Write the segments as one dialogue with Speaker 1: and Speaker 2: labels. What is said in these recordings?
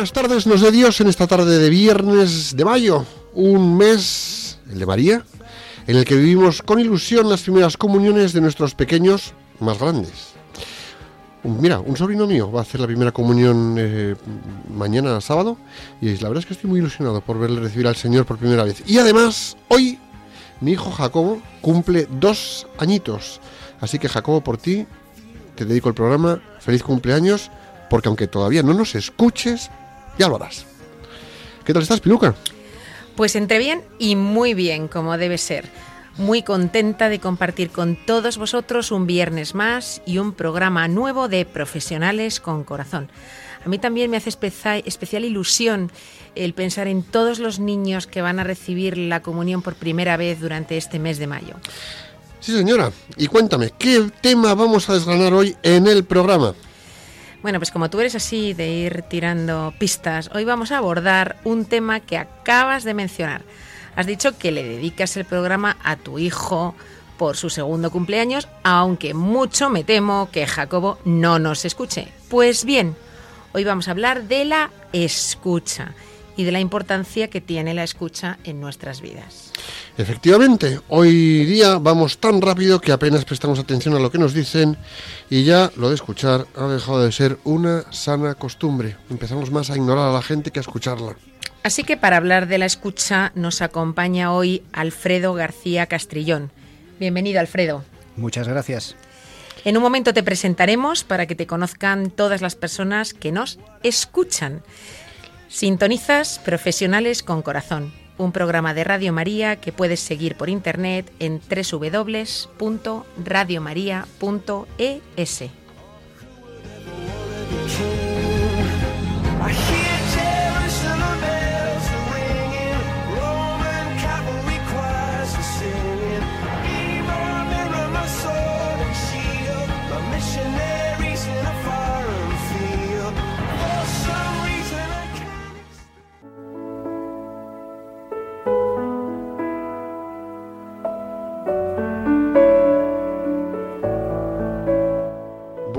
Speaker 1: Buenas tardes nos de Dios en esta tarde de viernes de mayo, un mes, el de María, en el que vivimos con ilusión las primeras comuniones de nuestros pequeños más grandes. Mira, un sobrino mío va a hacer la primera comunión eh, mañana sábado y la verdad es que estoy muy ilusionado por verle recibir al Señor por primera vez. Y además, hoy mi hijo Jacobo cumple dos añitos. Así que Jacobo, por ti, te dedico el programa. Feliz cumpleaños, porque aunque todavía no nos escuches, ya lo harás. ¿Qué tal estás, Piluca?
Speaker 2: Pues entre bien y muy bien, como debe ser. Muy contenta de compartir con todos vosotros un viernes más y un programa nuevo de Profesionales con Corazón. A mí también me hace especial ilusión el pensar en todos los niños que van a recibir la comunión por primera vez durante este mes de mayo.
Speaker 1: Sí, señora. Y cuéntame, ¿qué tema vamos a desgranar hoy en el programa?
Speaker 2: Bueno, pues como tú eres así de ir tirando pistas, hoy vamos a abordar un tema que acabas de mencionar. Has dicho que le dedicas el programa a tu hijo por su segundo cumpleaños, aunque mucho me temo que Jacobo no nos escuche. Pues bien, hoy vamos a hablar de la escucha y de la importancia que tiene la escucha en nuestras vidas.
Speaker 1: Efectivamente, hoy día vamos tan rápido que apenas prestamos atención a lo que nos dicen y ya lo de escuchar ha dejado de ser una sana costumbre. Empezamos más a ignorar a la gente que a escucharla.
Speaker 2: Así que para hablar de la escucha nos acompaña hoy Alfredo García Castrillón. Bienvenido, Alfredo.
Speaker 3: Muchas gracias.
Speaker 2: En un momento te presentaremos para que te conozcan todas las personas que nos escuchan. Sintonizas Profesionales con Corazón, un programa de Radio María que puedes seguir por internet en www.radiomaria.es.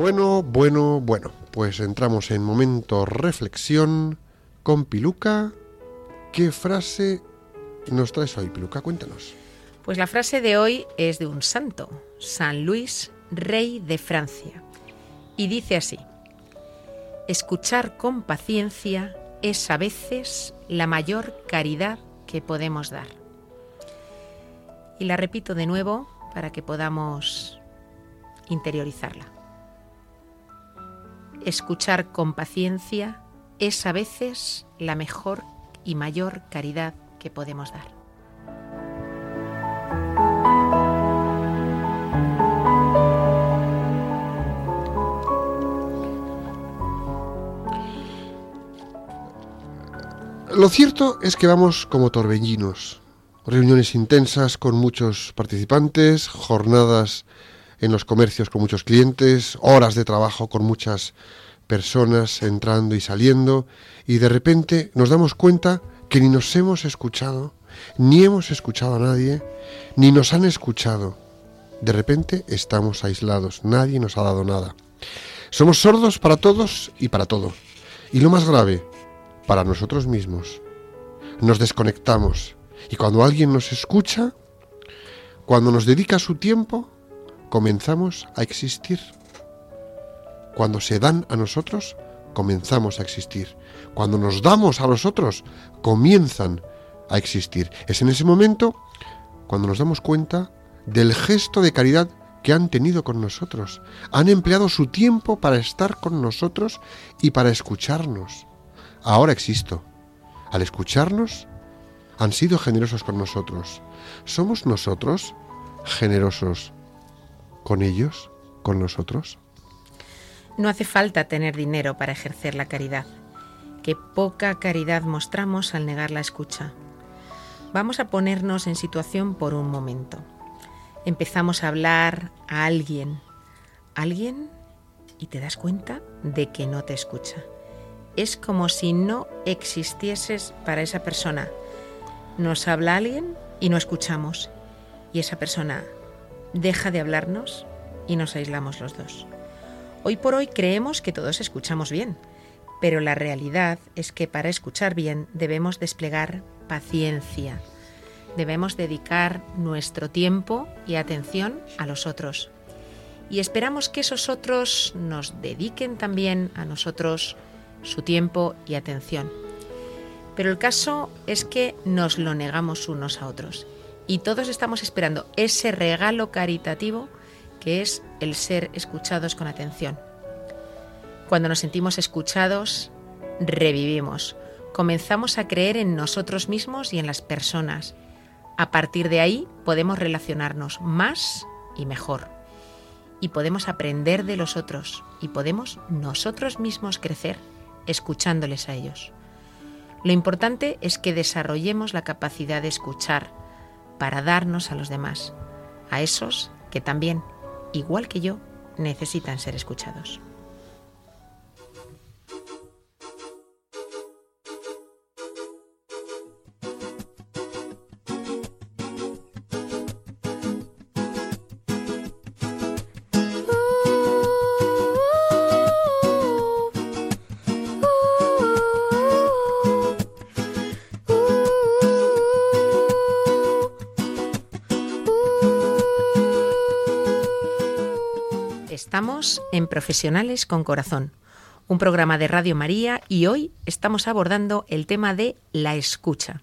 Speaker 1: Bueno, bueno, bueno, pues entramos en momento reflexión con Piluca. ¿Qué frase nos traes hoy, Piluca? Cuéntanos.
Speaker 2: Pues la frase de hoy es de un santo, San Luis, rey de Francia, y dice así, escuchar con paciencia es a veces la mayor caridad que podemos dar. Y la repito de nuevo para que podamos interiorizarla escuchar con paciencia es a veces la mejor y mayor caridad que podemos dar.
Speaker 1: Lo cierto es que vamos como torbellinos. Reuniones intensas con muchos participantes, jornadas en los comercios con muchos clientes, horas de trabajo con muchas personas entrando y saliendo, y de repente nos damos cuenta que ni nos hemos escuchado, ni hemos escuchado a nadie, ni nos han escuchado. De repente estamos aislados, nadie nos ha dado nada. Somos sordos para todos y para todo. Y lo más grave, para nosotros mismos. Nos desconectamos. Y cuando alguien nos escucha, cuando nos dedica su tiempo, comenzamos a existir. Cuando se dan a nosotros, comenzamos a existir. Cuando nos damos a los otros, comienzan a existir. Es en ese momento cuando nos damos cuenta del gesto de caridad que han tenido con nosotros. Han empleado su tiempo para estar con nosotros y para escucharnos. Ahora existo. Al escucharnos, han sido generosos con nosotros. ¿Somos nosotros generosos con ellos, con nosotros?
Speaker 2: No hace falta tener dinero para ejercer la caridad. Qué poca caridad mostramos al negar la escucha. Vamos a ponernos en situación por un momento. Empezamos a hablar a alguien, alguien, y te das cuenta de que no te escucha. Es como si no existieses para esa persona. Nos habla alguien y no escuchamos. Y esa persona deja de hablarnos y nos aislamos los dos. Hoy por hoy creemos que todos escuchamos bien, pero la realidad es que para escuchar bien debemos desplegar paciencia. Debemos dedicar nuestro tiempo y atención a los otros. Y esperamos que esos otros nos dediquen también a nosotros su tiempo y atención. Pero el caso es que nos lo negamos unos a otros. Y todos estamos esperando ese regalo caritativo que es el ser escuchados con atención. Cuando nos sentimos escuchados, revivimos, comenzamos a creer en nosotros mismos y en las personas. A partir de ahí podemos relacionarnos más y mejor. Y podemos aprender de los otros y podemos nosotros mismos crecer escuchándoles a ellos. Lo importante es que desarrollemos la capacidad de escuchar para darnos a los demás, a esos que también igual que yo, necesitan ser escuchados. Estamos en Profesionales con Corazón, un programa de Radio María y hoy estamos abordando el tema de la escucha.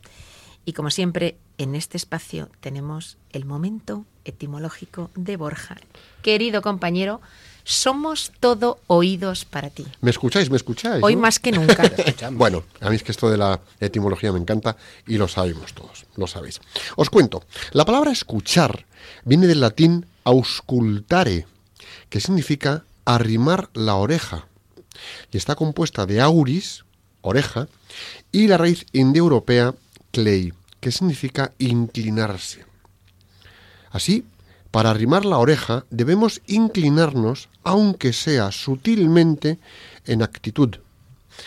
Speaker 2: Y como siempre, en este espacio tenemos el momento etimológico de Borja. Querido compañero, somos todo oídos para ti.
Speaker 1: ¿Me escucháis? ¿Me escucháis?
Speaker 2: Hoy más que nunca.
Speaker 1: bueno, a mí es que esto de la etimología me encanta y lo sabemos todos, lo sabéis. Os cuento, la palabra escuchar viene del latín auscultare, que significa arrimar la oreja. Y está compuesta de auris, oreja, y la raíz indoeuropea clay, que significa inclinarse. Así, para arrimar la oreja debemos inclinarnos, aunque sea sutilmente, en actitud,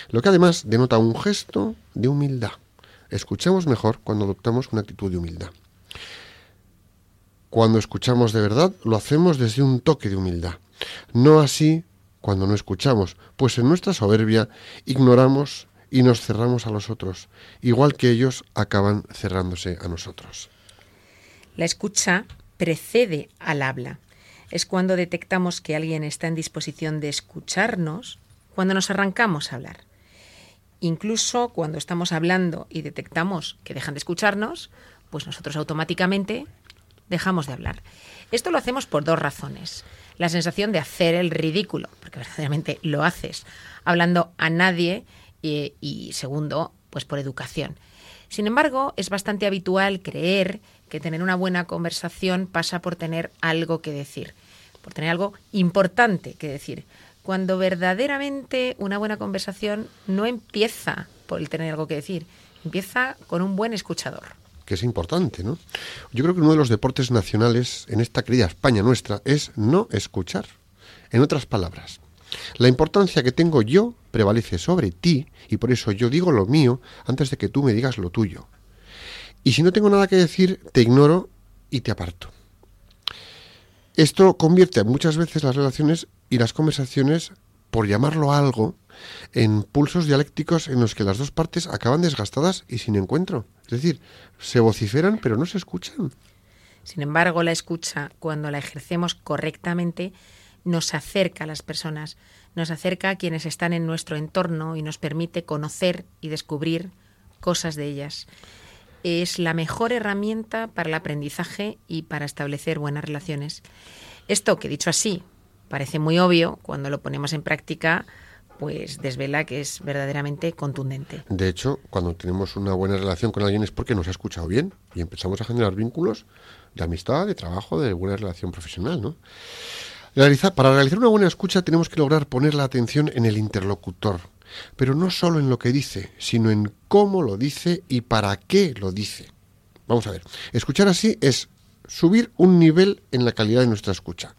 Speaker 1: lo que además denota un gesto de humildad. Escuchemos mejor cuando adoptamos una actitud de humildad. Cuando escuchamos de verdad, lo hacemos desde un toque de humildad. No así cuando no escuchamos, pues en nuestra soberbia ignoramos y nos cerramos a los otros, igual que ellos acaban cerrándose a nosotros.
Speaker 2: La escucha precede al habla. Es cuando detectamos que alguien está en disposición de escucharnos, cuando nos arrancamos a hablar. Incluso cuando estamos hablando y detectamos que dejan de escucharnos, pues nosotros automáticamente dejamos de hablar. Esto lo hacemos por dos razones. La sensación de hacer el ridículo, porque verdaderamente lo haces, hablando a nadie, y, segundo, pues por educación. Sin embargo, es bastante habitual creer que tener una buena conversación pasa por tener algo que decir, por tener algo importante que decir, cuando verdaderamente una buena conversación no empieza por el tener algo que decir, empieza con un buen escuchador
Speaker 1: que es importante, ¿no? Yo creo que uno de los deportes nacionales en esta querida España nuestra es no escuchar. En otras palabras, la importancia que tengo yo prevalece sobre ti y por eso yo digo lo mío antes de que tú me digas lo tuyo. Y si no tengo nada que decir, te ignoro y te aparto. Esto convierte muchas veces las relaciones y las conversaciones, por llamarlo algo, en pulsos dialécticos en los que las dos partes acaban desgastadas y sin encuentro. Es decir, se vociferan pero no se escuchan.
Speaker 2: Sin embargo, la escucha, cuando la ejercemos correctamente, nos acerca a las personas, nos acerca a quienes están en nuestro entorno y nos permite conocer y descubrir cosas de ellas. es la mejor herramienta para el aprendizaje y para establecer buenas relaciones. Esto que dicho así parece muy obvio, cuando lo ponemos en práctica, pues desvela que es verdaderamente contundente.
Speaker 1: De hecho, cuando tenemos una buena relación con alguien es porque nos ha escuchado bien y empezamos a generar vínculos de amistad, de trabajo, de buena relación profesional, ¿no? para realizar una buena escucha tenemos que lograr poner la atención en el interlocutor, pero no solo en lo que dice, sino en cómo lo dice y para qué lo dice. Vamos a ver, escuchar así es subir un nivel en la calidad de nuestra escucha.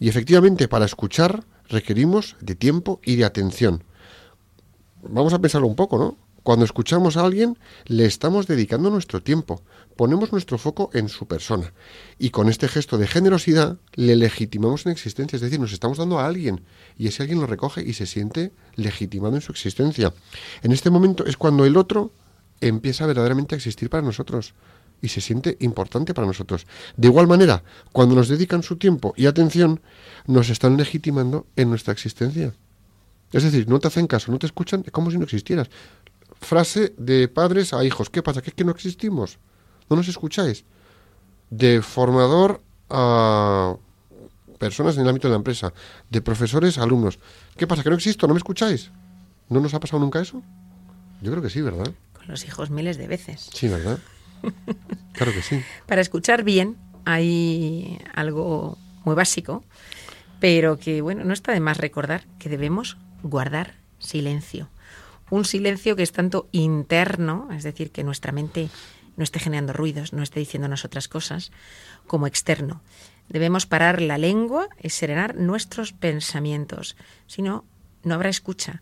Speaker 1: Y efectivamente, para escuchar requerimos de tiempo y de atención. Vamos a pensarlo un poco, ¿no? Cuando escuchamos a alguien, le estamos dedicando nuestro tiempo, ponemos nuestro foco en su persona y con este gesto de generosidad le legitimamos en existencia, es decir, nos estamos dando a alguien y ese alguien lo recoge y se siente legitimado en su existencia. En este momento es cuando el otro empieza verdaderamente a existir para nosotros y se siente importante para nosotros. De igual manera, cuando nos dedican su tiempo y atención, nos están legitimando en nuestra existencia. Es decir, no te hacen caso, no te escuchan, es como si no existieras. Frase de padres a hijos. ¿Qué pasa? ¿Que es que no existimos? ¿No nos escucháis? De formador a personas en el ámbito de la empresa, de profesores a alumnos. ¿Qué pasa? ¿Que no existo? ¿No me escucháis? ¿No nos ha pasado nunca eso? Yo creo que sí, ¿verdad?
Speaker 2: Con los hijos miles de veces.
Speaker 1: Sí, ¿verdad? Claro que sí.
Speaker 2: Para escuchar bien hay algo muy básico, pero que, bueno, no está de más recordar que debemos guardar silencio. Un silencio que es tanto interno, es decir, que nuestra mente no esté generando ruidos, no esté diciéndonos otras cosas, como externo. Debemos parar la lengua y serenar nuestros pensamientos, si no, no habrá escucha.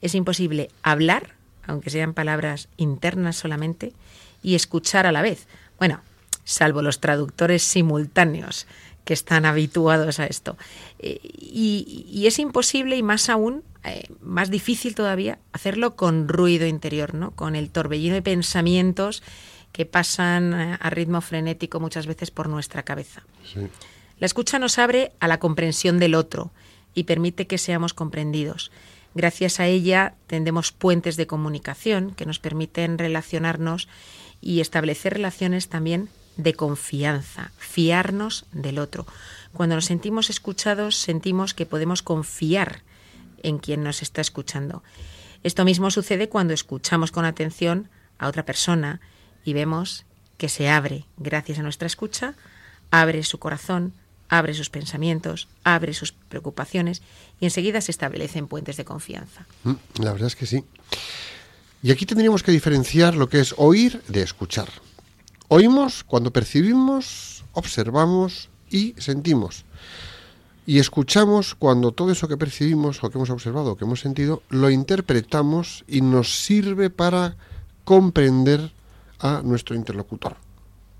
Speaker 2: Es imposible hablar, aunque sean palabras internas solamente, y escuchar a la vez. Bueno, salvo los traductores simultáneos que están habituados a esto. Eh, y, es imposible y más aún, eh, más difícil todavía, hacerlo con ruido interior, ¿no? con el torbellino de pensamientos que pasan eh, a ritmo frenético muchas veces por nuestra cabeza. La escucha nos abre a la comprensión del otro y permite que seamos comprendidos. Gracias a ella tendemos puentes de comunicación que nos permiten relacionarnos y establecer relaciones también de confianza, fiarnos del otro. Cuando nos sentimos escuchados, sentimos que podemos confiar en quien nos está escuchando. Esto mismo sucede cuando escuchamos con atención a otra persona y vemos que se abre, gracias a nuestra escucha, abre su corazón, abre sus pensamientos, abre sus preocupaciones y enseguida se establecen puentes de confianza.
Speaker 1: Mm, la verdad es que sí. Y aquí tendríamos que diferenciar lo que es oír de escuchar. Oímos cuando percibimos, observamos y sentimos. Y escuchamos cuando todo eso que percibimos o que hemos observado o que hemos sentido lo interpretamos y nos sirve para comprender a nuestro interlocutor.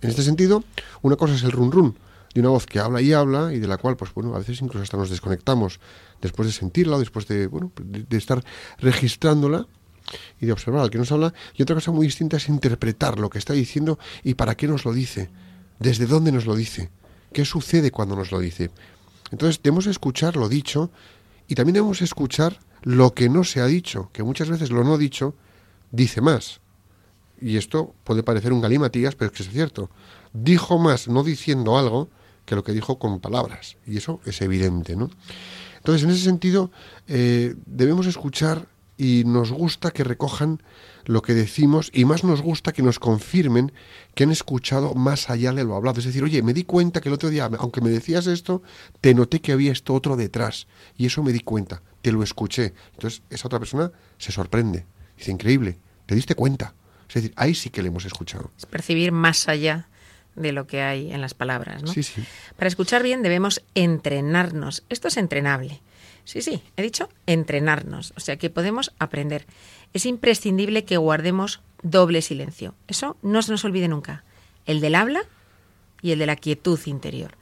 Speaker 1: En este sentido, una cosa es el run run de una voz que habla y habla y de la cual, pues bueno, a veces incluso hasta nos desconectamos después de sentirla o después de, bueno, de estar registrándola y de observar al que nos habla. Y otra cosa muy distinta es interpretar lo que está diciendo y para qué nos lo dice, desde dónde nos lo dice, qué sucede cuando nos lo dice. Entonces debemos escuchar lo dicho y también debemos escuchar lo que no se ha dicho, que muchas veces lo no dicho dice más. Y esto puede parecer un galimatías, pero es que es cierto. Dijo más no diciendo algo que lo que dijo con palabras. Y eso es evidente, ¿no? Entonces, en ese sentido, eh, debemos escuchar y nos gusta que recojan lo que decimos y más nos gusta que nos confirmen que han escuchado más allá de lo hablado. Es decir, oye, me di cuenta que el otro día, aunque me decías esto, te noté que había esto otro detrás y eso me di cuenta, te lo escuché. Entonces esa otra persona se sorprende, dice, increíble, te diste cuenta. Es decir, ahí sí que le hemos escuchado.
Speaker 2: Es percibir más allá de lo que hay en las palabras. ¿no?
Speaker 1: Sí, sí.
Speaker 2: Para escuchar bien debemos entrenarnos. Esto es entrenable. Sí, sí, he dicho entrenarnos, o sea que podemos aprender. Es imprescindible que guardemos doble silencio. Eso no se nos olvide nunca. El del habla y el de la quietud interior.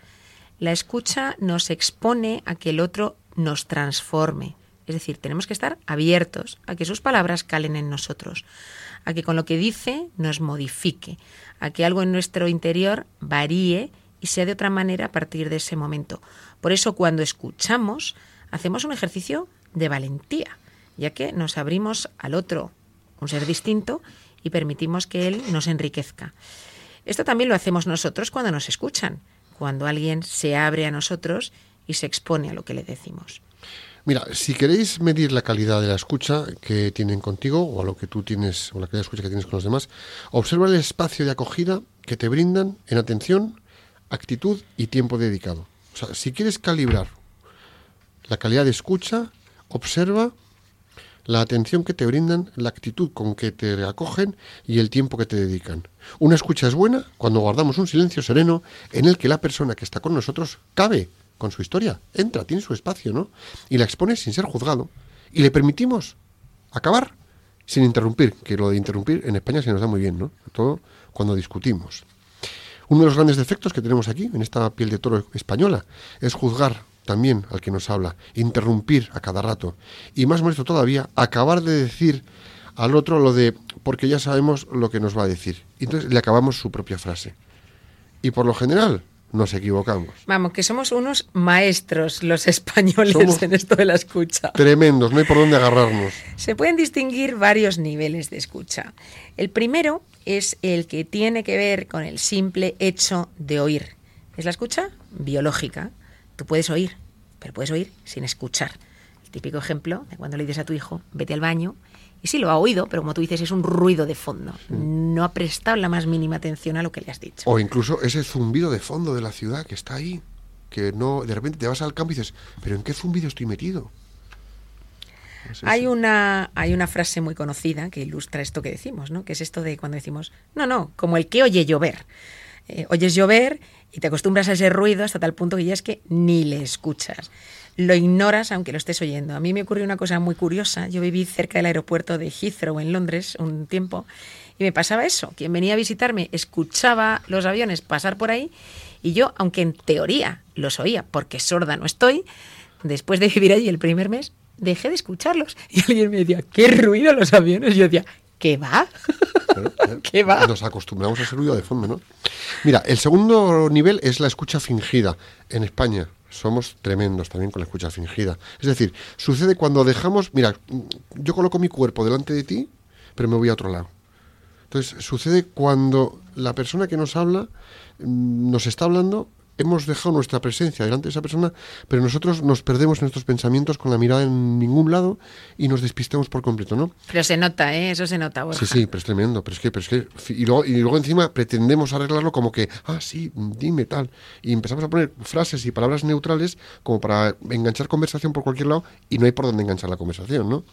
Speaker 2: La escucha nos expone a que el otro nos transforme. Es decir, tenemos que estar abiertos a que sus palabras calen en nosotros, a que con lo que dice nos modifique, a que algo en nuestro interior varíe y sea de otra manera a partir de ese momento. Por eso cuando escuchamos, hacemos un ejercicio de valentía, ya que nos abrimos al otro, un ser distinto, y permitimos que él nos enriquezca. Esto también lo hacemos nosotros cuando nos escuchan, cuando alguien se abre a nosotros y se expone a lo que le decimos.
Speaker 1: Mira, si queréis medir la calidad de la escucha que tienen contigo o a lo que tú tienes o la calidad de escucha que tienes con los demás, observa el espacio de acogida que te brindan en atención, actitud y tiempo dedicado. O sea, si quieres calibrar la calidad de escucha, observa la atención que te brindan, la actitud con que te acogen y el tiempo que te dedican. Una escucha es buena cuando guardamos un silencio sereno en el que la persona que está con nosotros cabe con su historia, entra, tiene su espacio, ¿no? Y la expone sin ser juzgado. Y le permitimos acabar sin interrumpir, que lo de interrumpir en España se nos da muy bien, ¿no? Todo cuando discutimos. Uno de los grandes defectos que tenemos aquí, en esta piel de toro española, es juzgar también al que nos habla, interrumpir a cada rato. Y más molesto todavía, acabar de decir al otro lo de porque ya sabemos lo que nos va a decir. Y entonces le acabamos su propia frase. Y por lo general, nos equivocamos.
Speaker 2: Vamos, que somos unos maestros los españoles en esto de la escucha.
Speaker 1: Tremendos, no hay por dónde agarrarnos.
Speaker 2: Se pueden distinguir varios niveles de escucha. El primero es el que tiene que ver con el simple hecho de oír. Es la escucha biológica. Tú puedes oír, pero puedes oír sin escuchar. El típico ejemplo de cuando le dices a tu hijo, vete al baño y sí lo ha oído, pero como tú dices, es un ruido de fondo. No ha prestado la más mínima atención a lo que le has dicho.
Speaker 1: O incluso ese zumbido de fondo de la ciudad que está ahí, que no, de repente te vas al campo y dices, pero ¿en qué zumbido estoy metido?
Speaker 2: hay, una, hay una frase muy conocida que ilustra esto que decimos, ¿no? Que es esto de cuando decimos, no, no, como el que oye llover. Eh, oyes llover y te acostumbras a ese ruido hasta tal punto que ya es que ni le escuchas lo ignoras aunque lo estés oyendo. A mí me ocurrió una cosa muy curiosa. Yo viví cerca del aeropuerto de Heathrow en Londres un tiempo y me pasaba eso. Quien venía a visitarme escuchaba los aviones pasar por ahí y yo, aunque en teoría los oía porque sorda no estoy, después de vivir allí el primer mes, dejé de escucharlos. Y alguien me decía, ¿qué ruido los aviones? Y yo decía, ¿qué va? ¿Qué va?
Speaker 1: Nos acostumbramos a ese ruido de fondo, ¿no? Mira, el segundo nivel es la escucha fingida en España somos tremendos también con la escucha fingida. Es decir, sucede cuando dejamos, mira, yo coloco mi cuerpo delante de ti, pero me voy a otro lado. Entonces, sucede cuando la persona que nos habla mm, nos está hablando hemos dejado nuestra presencia delante de esa persona, pero nosotros nos perdemos en nuestros pensamientos con la mirada en ningún lado y nos despistamos por completo, ¿no?
Speaker 2: Pero se nota, ¿eh? Eso se nota,
Speaker 1: Sí, sí, pero es tremendo. Pero es que, pero es que y, luego, y luego encima pretendemos arreglarlo como que, ah, sí, dime tal. Y empezamos a poner frases y palabras neutrales como para enganchar conversación por cualquier lado y no hay por dónde enganchar la conversación, ¿no?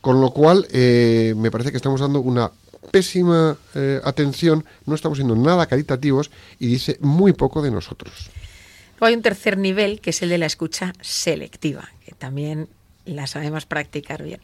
Speaker 1: Con lo cual, eh, me parece que estamos dando una pésima eh, atención, no estamos siendo nada caritativos y dice muy poco de nosotros.
Speaker 2: hay un tercer nivel que es el de la escucha selectiva, que también la sabemos practicar bien.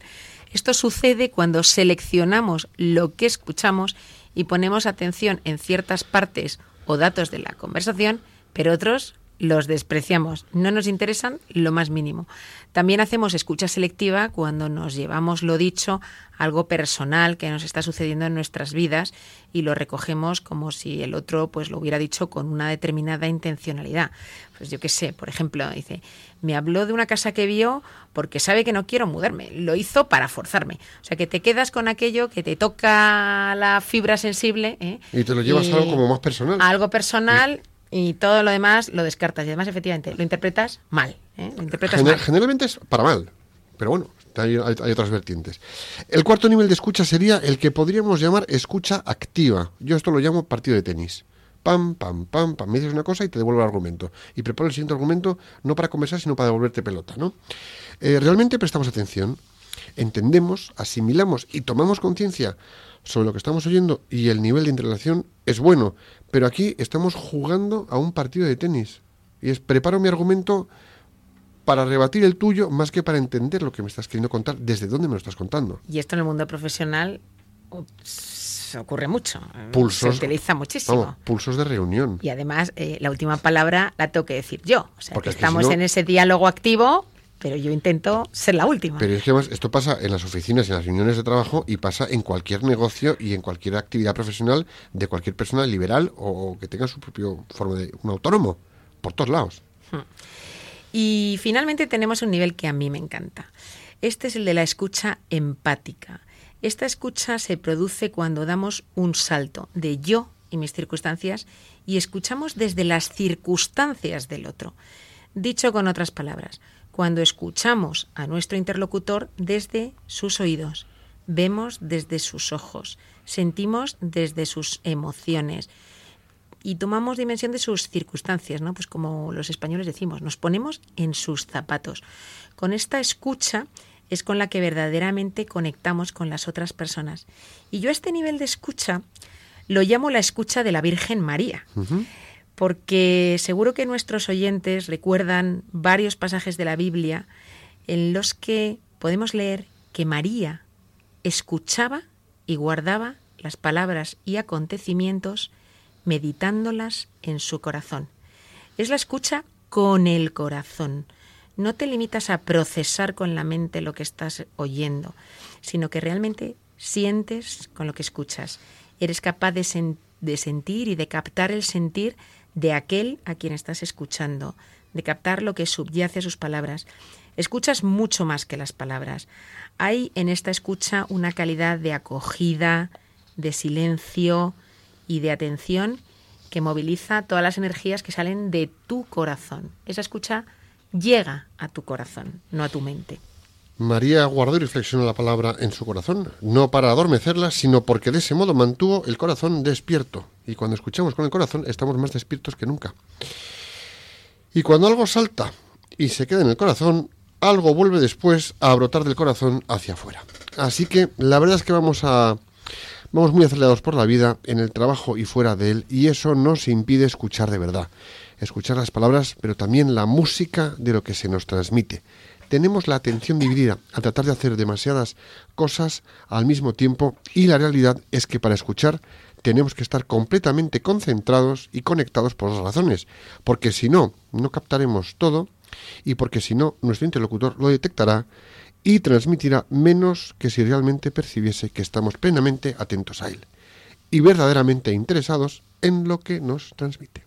Speaker 2: Esto sucede cuando seleccionamos lo que escuchamos y ponemos atención en ciertas partes o datos de la conversación, pero otros los despreciamos, no nos interesan lo más mínimo. También hacemos escucha selectiva cuando nos llevamos lo dicho, algo personal que nos está sucediendo en nuestras vidas y lo recogemos como si el otro pues lo hubiera dicho con una determinada intencionalidad. Pues yo qué sé, por ejemplo, dice, me habló de una casa que vio porque sabe que no quiero mudarme, lo hizo para forzarme. O sea, que te quedas con aquello que te toca la fibra sensible. ¿eh?
Speaker 1: Y te lo llevas a algo como más personal.
Speaker 2: algo personal y todo lo demás lo descartas. Y además, efectivamente, lo interpretas mal. ¿eh?
Speaker 1: Generalmente es para mal, pero bueno, hay, otras vertientes. El cuarto nivel de escucha sería el que podríamos llamar escucha activa. Yo esto lo llamo partido de tenis. Pam, pam, pam, pam. Me dices una cosa y te devuelvo el argumento. Y preparo el siguiente argumento no para conversar, sino para devolverte pelota, ¿no? Eh, realmente prestamos atención, entendemos, asimilamos y tomamos conciencia sobre lo que estamos oyendo y el nivel de interrelación es bueno, pero aquí estamos jugando a un partido de tenis. Y es, preparo mi argumento para rebatir el tuyo más que para entender lo que me estás queriendo contar, desde dónde me lo estás contando.
Speaker 2: Y esto en el mundo profesional ocurre mucho. Pulsos, se utiliza muchísimo.
Speaker 1: pulsos de reunión.
Speaker 2: Y además, eh, la última palabra la tengo que decir yo. O sea, que estamos en ese diálogo activo pero yo intento ser la última.
Speaker 1: Pero es que además esto pasa en las oficinas, en las reuniones de trabajo y pasa en cualquier negocio y en cualquier actividad profesional de cualquier persona liberal o que tenga su propio forma de un autónomo, por todos lados. Hmm.
Speaker 2: Y finalmente tenemos un nivel que a mí me encanta. Este es el de la escucha empática. Esta escucha se produce cuando damos un salto de yo y mis circunstancias y escuchamos desde las circunstancias del otro. Dicho con otras palabras, cuando escuchamos a nuestro interlocutor desde sus oídos, vemos desde sus ojos, sentimos desde sus emociones y tomamos dimensión de sus circunstancias, ¿no? Pues como los españoles decimos, nos ponemos en sus zapatos. Con esta escucha es con la que verdaderamente conectamos con las otras personas. Y yo a este nivel de escucha lo llamo la escucha de la Virgen María. Porque seguro que nuestros oyentes recuerdan varios pasajes de la Biblia en los que podemos leer que María escuchaba y guardaba las palabras y acontecimientos meditándolas en su corazón. Es la escucha con el corazón, no te limitas a procesar con la mente lo que estás oyendo, sino que realmente sientes con lo que escuchas. Eres capaz de, sentir y de captar el sentir de aquel a quien estás escuchando, de captar lo que subyace a sus palabras. Escuchas mucho más que las palabras. Hay en esta escucha una calidad de acogida, de silencio y de atención que moviliza todas las energías que salen de tu corazón. Esa escucha llega a tu corazón, no a tu mente.
Speaker 1: María guardó y reflexionó la palabra en su corazón, no para adormecerla, sino porque de ese modo mantuvo el corazón despierto. Y cuando escuchamos con el corazón estamos más despiertos que nunca. Y cuando algo salta y se queda en el corazón, algo vuelve después a brotar del corazón hacia afuera. Así que la verdad es que vamos a vamos muy acelerados por la vida en el trabajo y fuera de él y eso nos impide escuchar de verdad escuchar las palabras, pero también la música de lo que se nos transmite. Tenemos la atención dividida al tratar de hacer demasiadas cosas al mismo tiempo y la realidad es que para escuchar tenemos que estar completamente concentrados y conectados por las razones, porque si no, no captaremos todo y porque si no, nuestro interlocutor lo detectará y transmitirá menos que si realmente percibiese que estamos plenamente atentos a él y verdaderamente interesados en lo que nos transmite.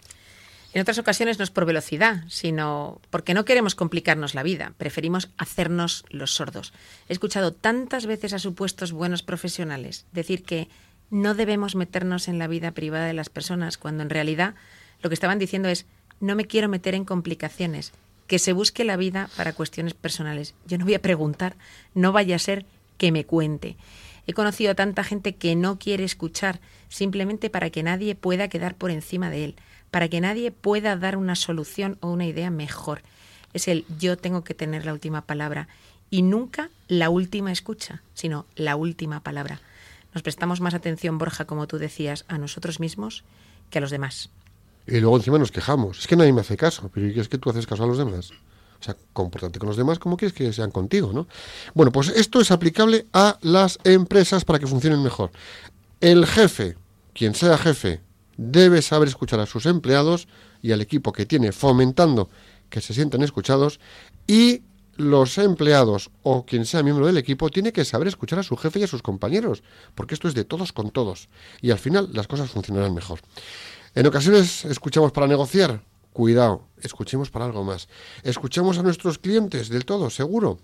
Speaker 2: En otras ocasiones no es por velocidad, sino porque no queremos complicarnos la vida, preferimos hacernos los sordos. He escuchado tantas veces a supuestos buenos profesionales decir que no debemos meternos en la vida privada de las personas, cuando en realidad lo que estaban diciendo es no me quiero meter en complicaciones, que se busque la vida para cuestiones personales. Yo no voy a preguntar, no vaya a ser que me cuente. He conocido a tanta gente que no quiere escuchar simplemente para que nadie pueda quedar por encima de él para que nadie pueda dar una solución o una idea mejor. Es el yo tengo que tener la última palabra y nunca la última escucha, sino la última palabra. Nos prestamos más atención, Borja, como tú decías, a nosotros mismos que a los demás.
Speaker 1: Y luego encima nos quejamos. Es que nadie me hace caso, pero es que tú haces caso a los demás? O sea, compórtate con los demás como quieres que sean contigo, ¿no? Bueno, pues esto es aplicable a las empresas para que funcionen mejor. El jefe, quien sea jefe, debe saber escuchar a sus empleados y al equipo que tiene, fomentando que se sientan escuchados y los empleados o quien sea miembro del equipo tiene que saber escuchar a su jefe y a sus compañeros, porque esto es de todos con todos y al final las cosas funcionarán mejor. En ocasiones escuchamos para negociar, cuidado, escuchemos para algo más. Escuchamos a nuestros clientes del todo, seguro,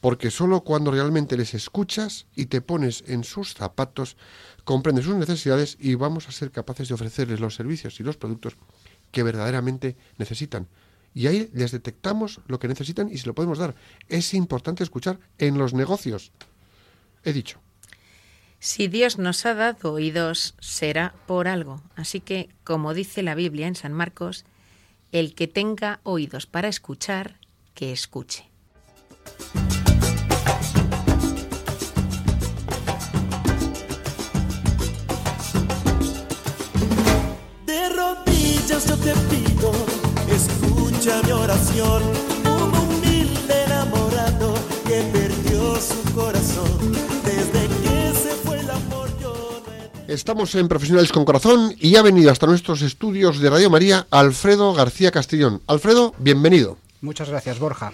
Speaker 1: porque solo cuando realmente les escuchas y te pones en sus zapatos comprende sus necesidades y vamos a ser capaces de ofrecerles los servicios y los productos que verdaderamente necesitan. Y ahí les detectamos lo que necesitan y se lo podemos dar. Es importante escuchar en los negocios. He dicho.
Speaker 2: Si Dios nos ha dado oídos, será por algo. Así que, como dice la Biblia en San Marcos, el que tenga oídos para escuchar, que escuche.
Speaker 3: Yo te pido, escucha mi oración. Un humilde enamorado que perdió su corazón. Desde que se fue el amor, yo
Speaker 1: Estamos en Profesionales con Corazón y ha venido hasta nuestros estudios de Radio María Alfredo García Castellón. Alfredo, bienvenido.
Speaker 4: Muchas gracias, Borja.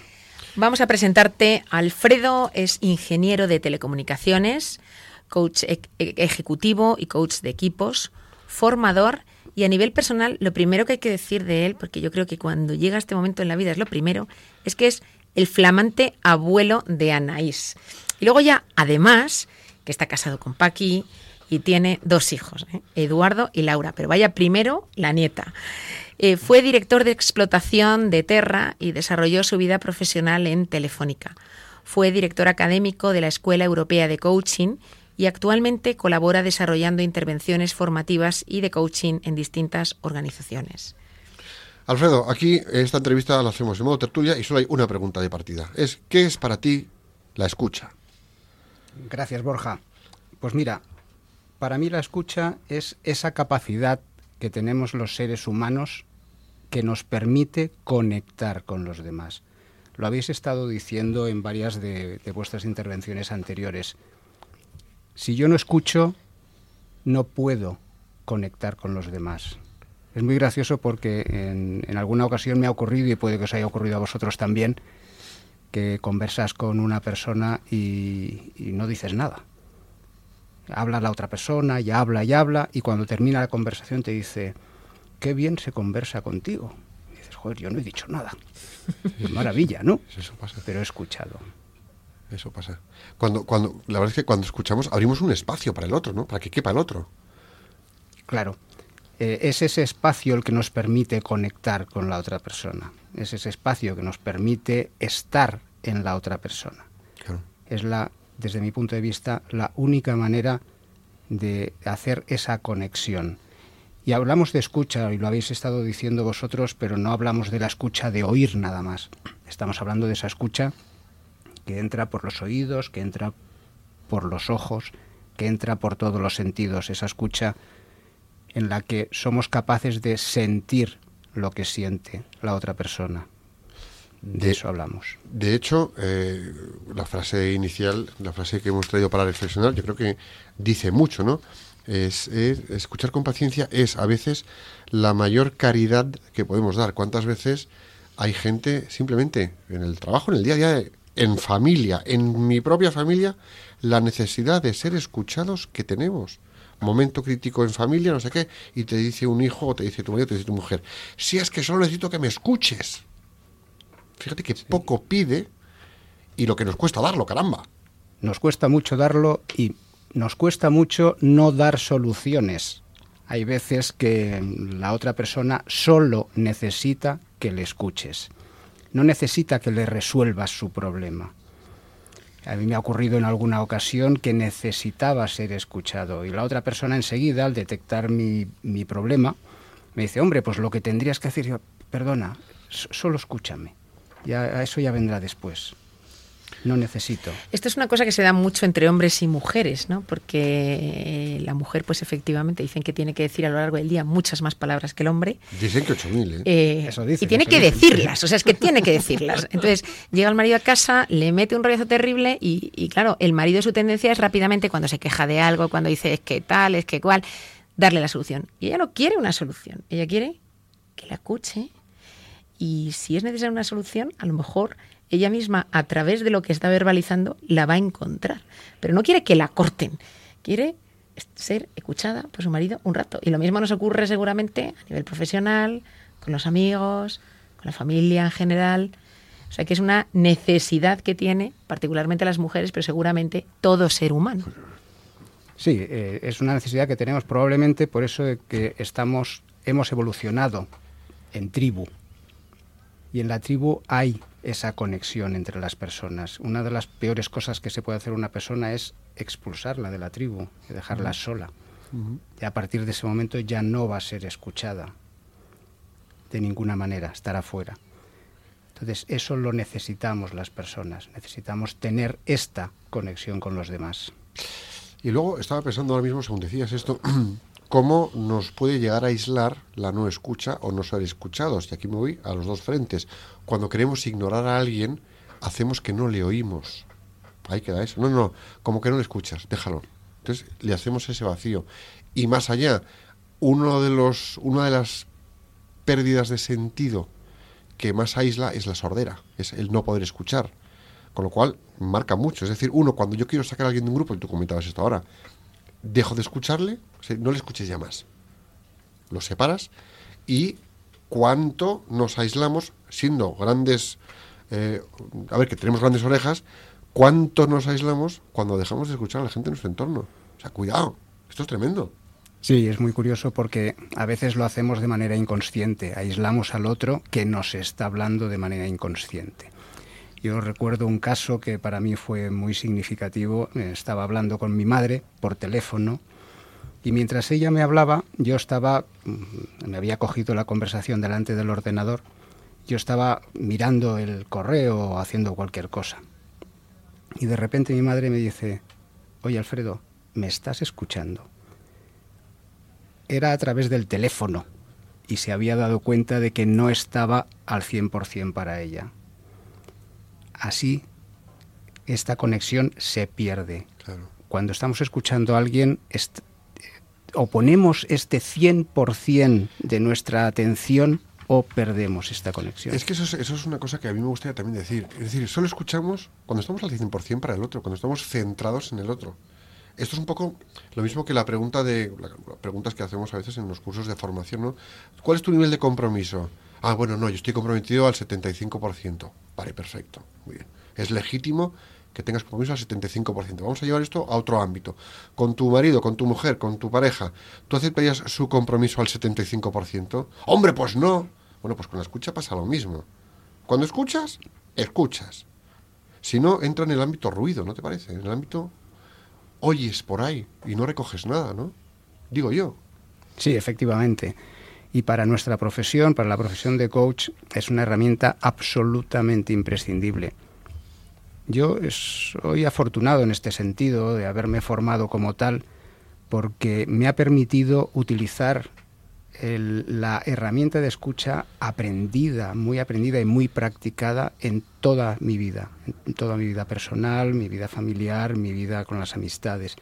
Speaker 2: Vamos a presentarte. Alfredo es ingeniero de telecomunicaciones, coach e-, e-, ejecutivo y coach de equipos, formador y a nivel personal, lo primero que hay que decir de él, porque yo creo que cuando llega este momento en la vida es lo primero, es que es el flamante abuelo de Anaís. Y luego ya, además, que está casado con Paqui y tiene dos hijos, ¿eh? Eduardo y Laura. Pero vaya primero la nieta. Eh, fue director de explotación de Terra y desarrolló su vida profesional en Telefónica. Fue director académico de la Escuela Europea de Coaching y actualmente colabora desarrollando intervenciones formativas y de coaching en distintas organizaciones.
Speaker 1: Alfredo, aquí esta entrevista la hacemos en modo tertulia y solo hay una pregunta de partida. Es ¿qué es para ti la escucha?
Speaker 4: Gracias, Borja. Pues mira, para mí la escucha es esa capacidad que tenemos los seres humanos que nos permite conectar con los demás. Lo habéis estado diciendo en varias de, de vuestras intervenciones anteriores. Si yo no escucho, no puedo conectar con los demás. Es muy gracioso porque en, en, alguna ocasión me ha ocurrido, y puede que os haya ocurrido a vosotros también, que conversas con una persona y, y no dices nada. Habla la otra persona, y habla y habla, y cuando termina la conversación te dice, qué bien se conversa contigo. Y dices, joder, yo no he dicho nada. Maravilla, ¿no? Pero he escuchado.
Speaker 1: Eso pasa. Cuando, cuando, la verdad es que cuando escuchamos abrimos un espacio para el otro, ¿no? Para que quepa el otro.
Speaker 4: Claro. Eh, es ese espacio el que nos permite conectar con la otra persona. Es ese espacio que nos permite estar en la otra persona.
Speaker 1: Claro.
Speaker 4: Es la, desde mi punto de vista, la única manera de hacer esa conexión. Y hablamos de escucha, y lo habéis estado diciendo vosotros, pero no hablamos de la escucha de oír nada más. Estamos hablando de esa escucha que entra por los oídos, que entra por los ojos, que entra por todos los sentidos, esa escucha en la que somos capaces de sentir lo que siente la otra persona. De, de eso hablamos.
Speaker 1: De hecho, eh, la frase inicial, la frase que hemos traído para reflexionar, yo creo que dice mucho, ¿no? Es, es, escuchar con paciencia es a veces la mayor caridad que podemos dar. ¿Cuántas veces hay gente simplemente en el trabajo, en el día a día, en familia, en mi propia familia, la necesidad de ser escuchados que tenemos? momento crítico en familia, no sé qué, y te dice un hijo o te dice tu marido, te dice tu mujer, si es que solo necesito que me escuches. Fíjate que sí. poco pide y lo que nos cuesta darlo, caramba.
Speaker 4: Nos cuesta mucho darlo y nos cuesta mucho no dar soluciones. Hay veces que la otra persona solo necesita que le escuches. No necesita que le resuelvas su problema. A mí me ha ocurrido en alguna ocasión que necesitaba ser escuchado y la otra persona enseguida, al detectar mi, mi problema, me dice, hombre, pues lo que tendrías que hacer, yo, perdona, solo escúchame, ya, eso ya vendrá después. No necesito.
Speaker 2: Esto es una cosa que se da mucho entre hombres y mujeres, ¿no? Porque la mujer, pues efectivamente, dicen que tiene que decir a lo largo del día muchas más palabras que el hombre.
Speaker 1: Dicen que 8.000, ¿eh?
Speaker 2: eh
Speaker 4: eso dicen,
Speaker 2: y tiene que
Speaker 4: dicen.
Speaker 2: decirlas, o sea, es que tiene que decirlas. Entonces, llega el marido a casa, le mete un rollazo terrible y, y, claro, el marido su tendencia es rápidamente cuando se queja de algo, cuando dice es que tal, es que cual, darle la solución. Y ella no quiere una solución, ella quiere que la escuche y si es necesaria una solución, a lo mejor ella misma, a través de lo que está verbalizando, la va a encontrar. Pero no quiere que la corten, quiere ser escuchada por su marido un rato. Y lo mismo nos ocurre seguramente a nivel profesional, con los amigos, con la familia en general. O sea que es una necesidad que tiene, particularmente las mujeres, pero seguramente todo ser humano.
Speaker 4: Sí, eh, es una necesidad que tenemos probablemente por eso de que estamos, hemos evolucionado en tribu. Y en la tribu hay esa conexión entre las personas. Una de las peores cosas que se puede hacer una persona es expulsarla de la tribu, y dejarla uh -huh. sola. Uh -huh. Y a partir de ese momento ya no va a ser escuchada de ninguna manera, estará fuera. Entonces, eso lo necesitamos las personas, necesitamos tener esta conexión con los demás.
Speaker 1: Y luego estaba pensando ahora mismo, según decías esto, cómo nos puede llegar a aislar la no escucha o no ser escuchados. Y aquí me voy a los dos frentes. Cuando queremos ignorar a alguien, hacemos que no le oímos. Ahí queda eso. No, no, como que no le escuchas, déjalo. Entonces le hacemos ese vacío. Y más allá, uno de los, una de las pérdidas de sentido que más aísla es la sordera, es el no poder escuchar. Con lo cual, marca mucho. Es decir, uno, cuando yo quiero sacar a alguien de un grupo, y tú comentabas esto ahora, dejo de escucharle, no le escuches ya más. Lo separas y cuánto nos aislamos siendo grandes, eh, a ver, que tenemos grandes orejas, ¿Cuánto nos aislamos cuando dejamos de escuchar a la gente en nuestro entorno? O sea, cuidado, esto es tremendo.
Speaker 4: Sí, es muy curioso porque a veces lo hacemos de manera inconsciente, aislamos al otro que nos está hablando de manera inconsciente. Yo recuerdo un caso que para mí fue muy significativo. Estaba hablando con mi madre por teléfono y mientras ella me hablaba, yo estaba, mm, me había cogido la conversación delante del ordenador, yo estaba mirando el correo o haciendo cualquier cosa. Y de repente mi madre me dice, oye Alfredo, ¿me estás escuchando? Era a través del teléfono y se había dado cuenta de que no estaba al 100% para ella. Así, esta conexión se pierde. Cuando estamos escuchando a alguien, o ponemos este 100% de nuestra atención o perdemos esta conexión.
Speaker 1: Es que eso es, eso es, una cosa que a mí me gustaría también decir. Es decir, solo escuchamos cuando estamos al 100% para el otro, cuando estamos centrados en el otro. Esto es un poco lo mismo que la pregunta de las preguntas que hacemos a veces en los cursos de formación, ¿no? ¿Cuál es tu nivel de compromiso? Ah, bueno, no, yo estoy comprometido al 75%. Vale, perfecto. Muy bien. Es legítimo que tengas compromiso al 75%. Vamos a llevar esto a otro ámbito. Con tu marido, con tu mujer, con tu pareja, ¿tú aceptarías su compromiso al 75%? Hombre, pues no. Bueno, pues con la escucha pasa lo mismo. Cuando escuchas, escuchas. Si no, entra en el ámbito ruido, ¿no te parece? En el ámbito oyes por ahí y no recoges nada, ¿no? Digo yo.
Speaker 4: Sí, efectivamente. Y para nuestra profesión, para la profesión de coach, es una herramienta absolutamente imprescindible. Yo soy afortunado en este sentido de haberme formado como tal porque me ha permitido utilizar la herramienta de escucha aprendida, muy aprendida y muy practicada en toda mi vida, en toda mi vida personal, mi vida familiar, mi vida con las amistades.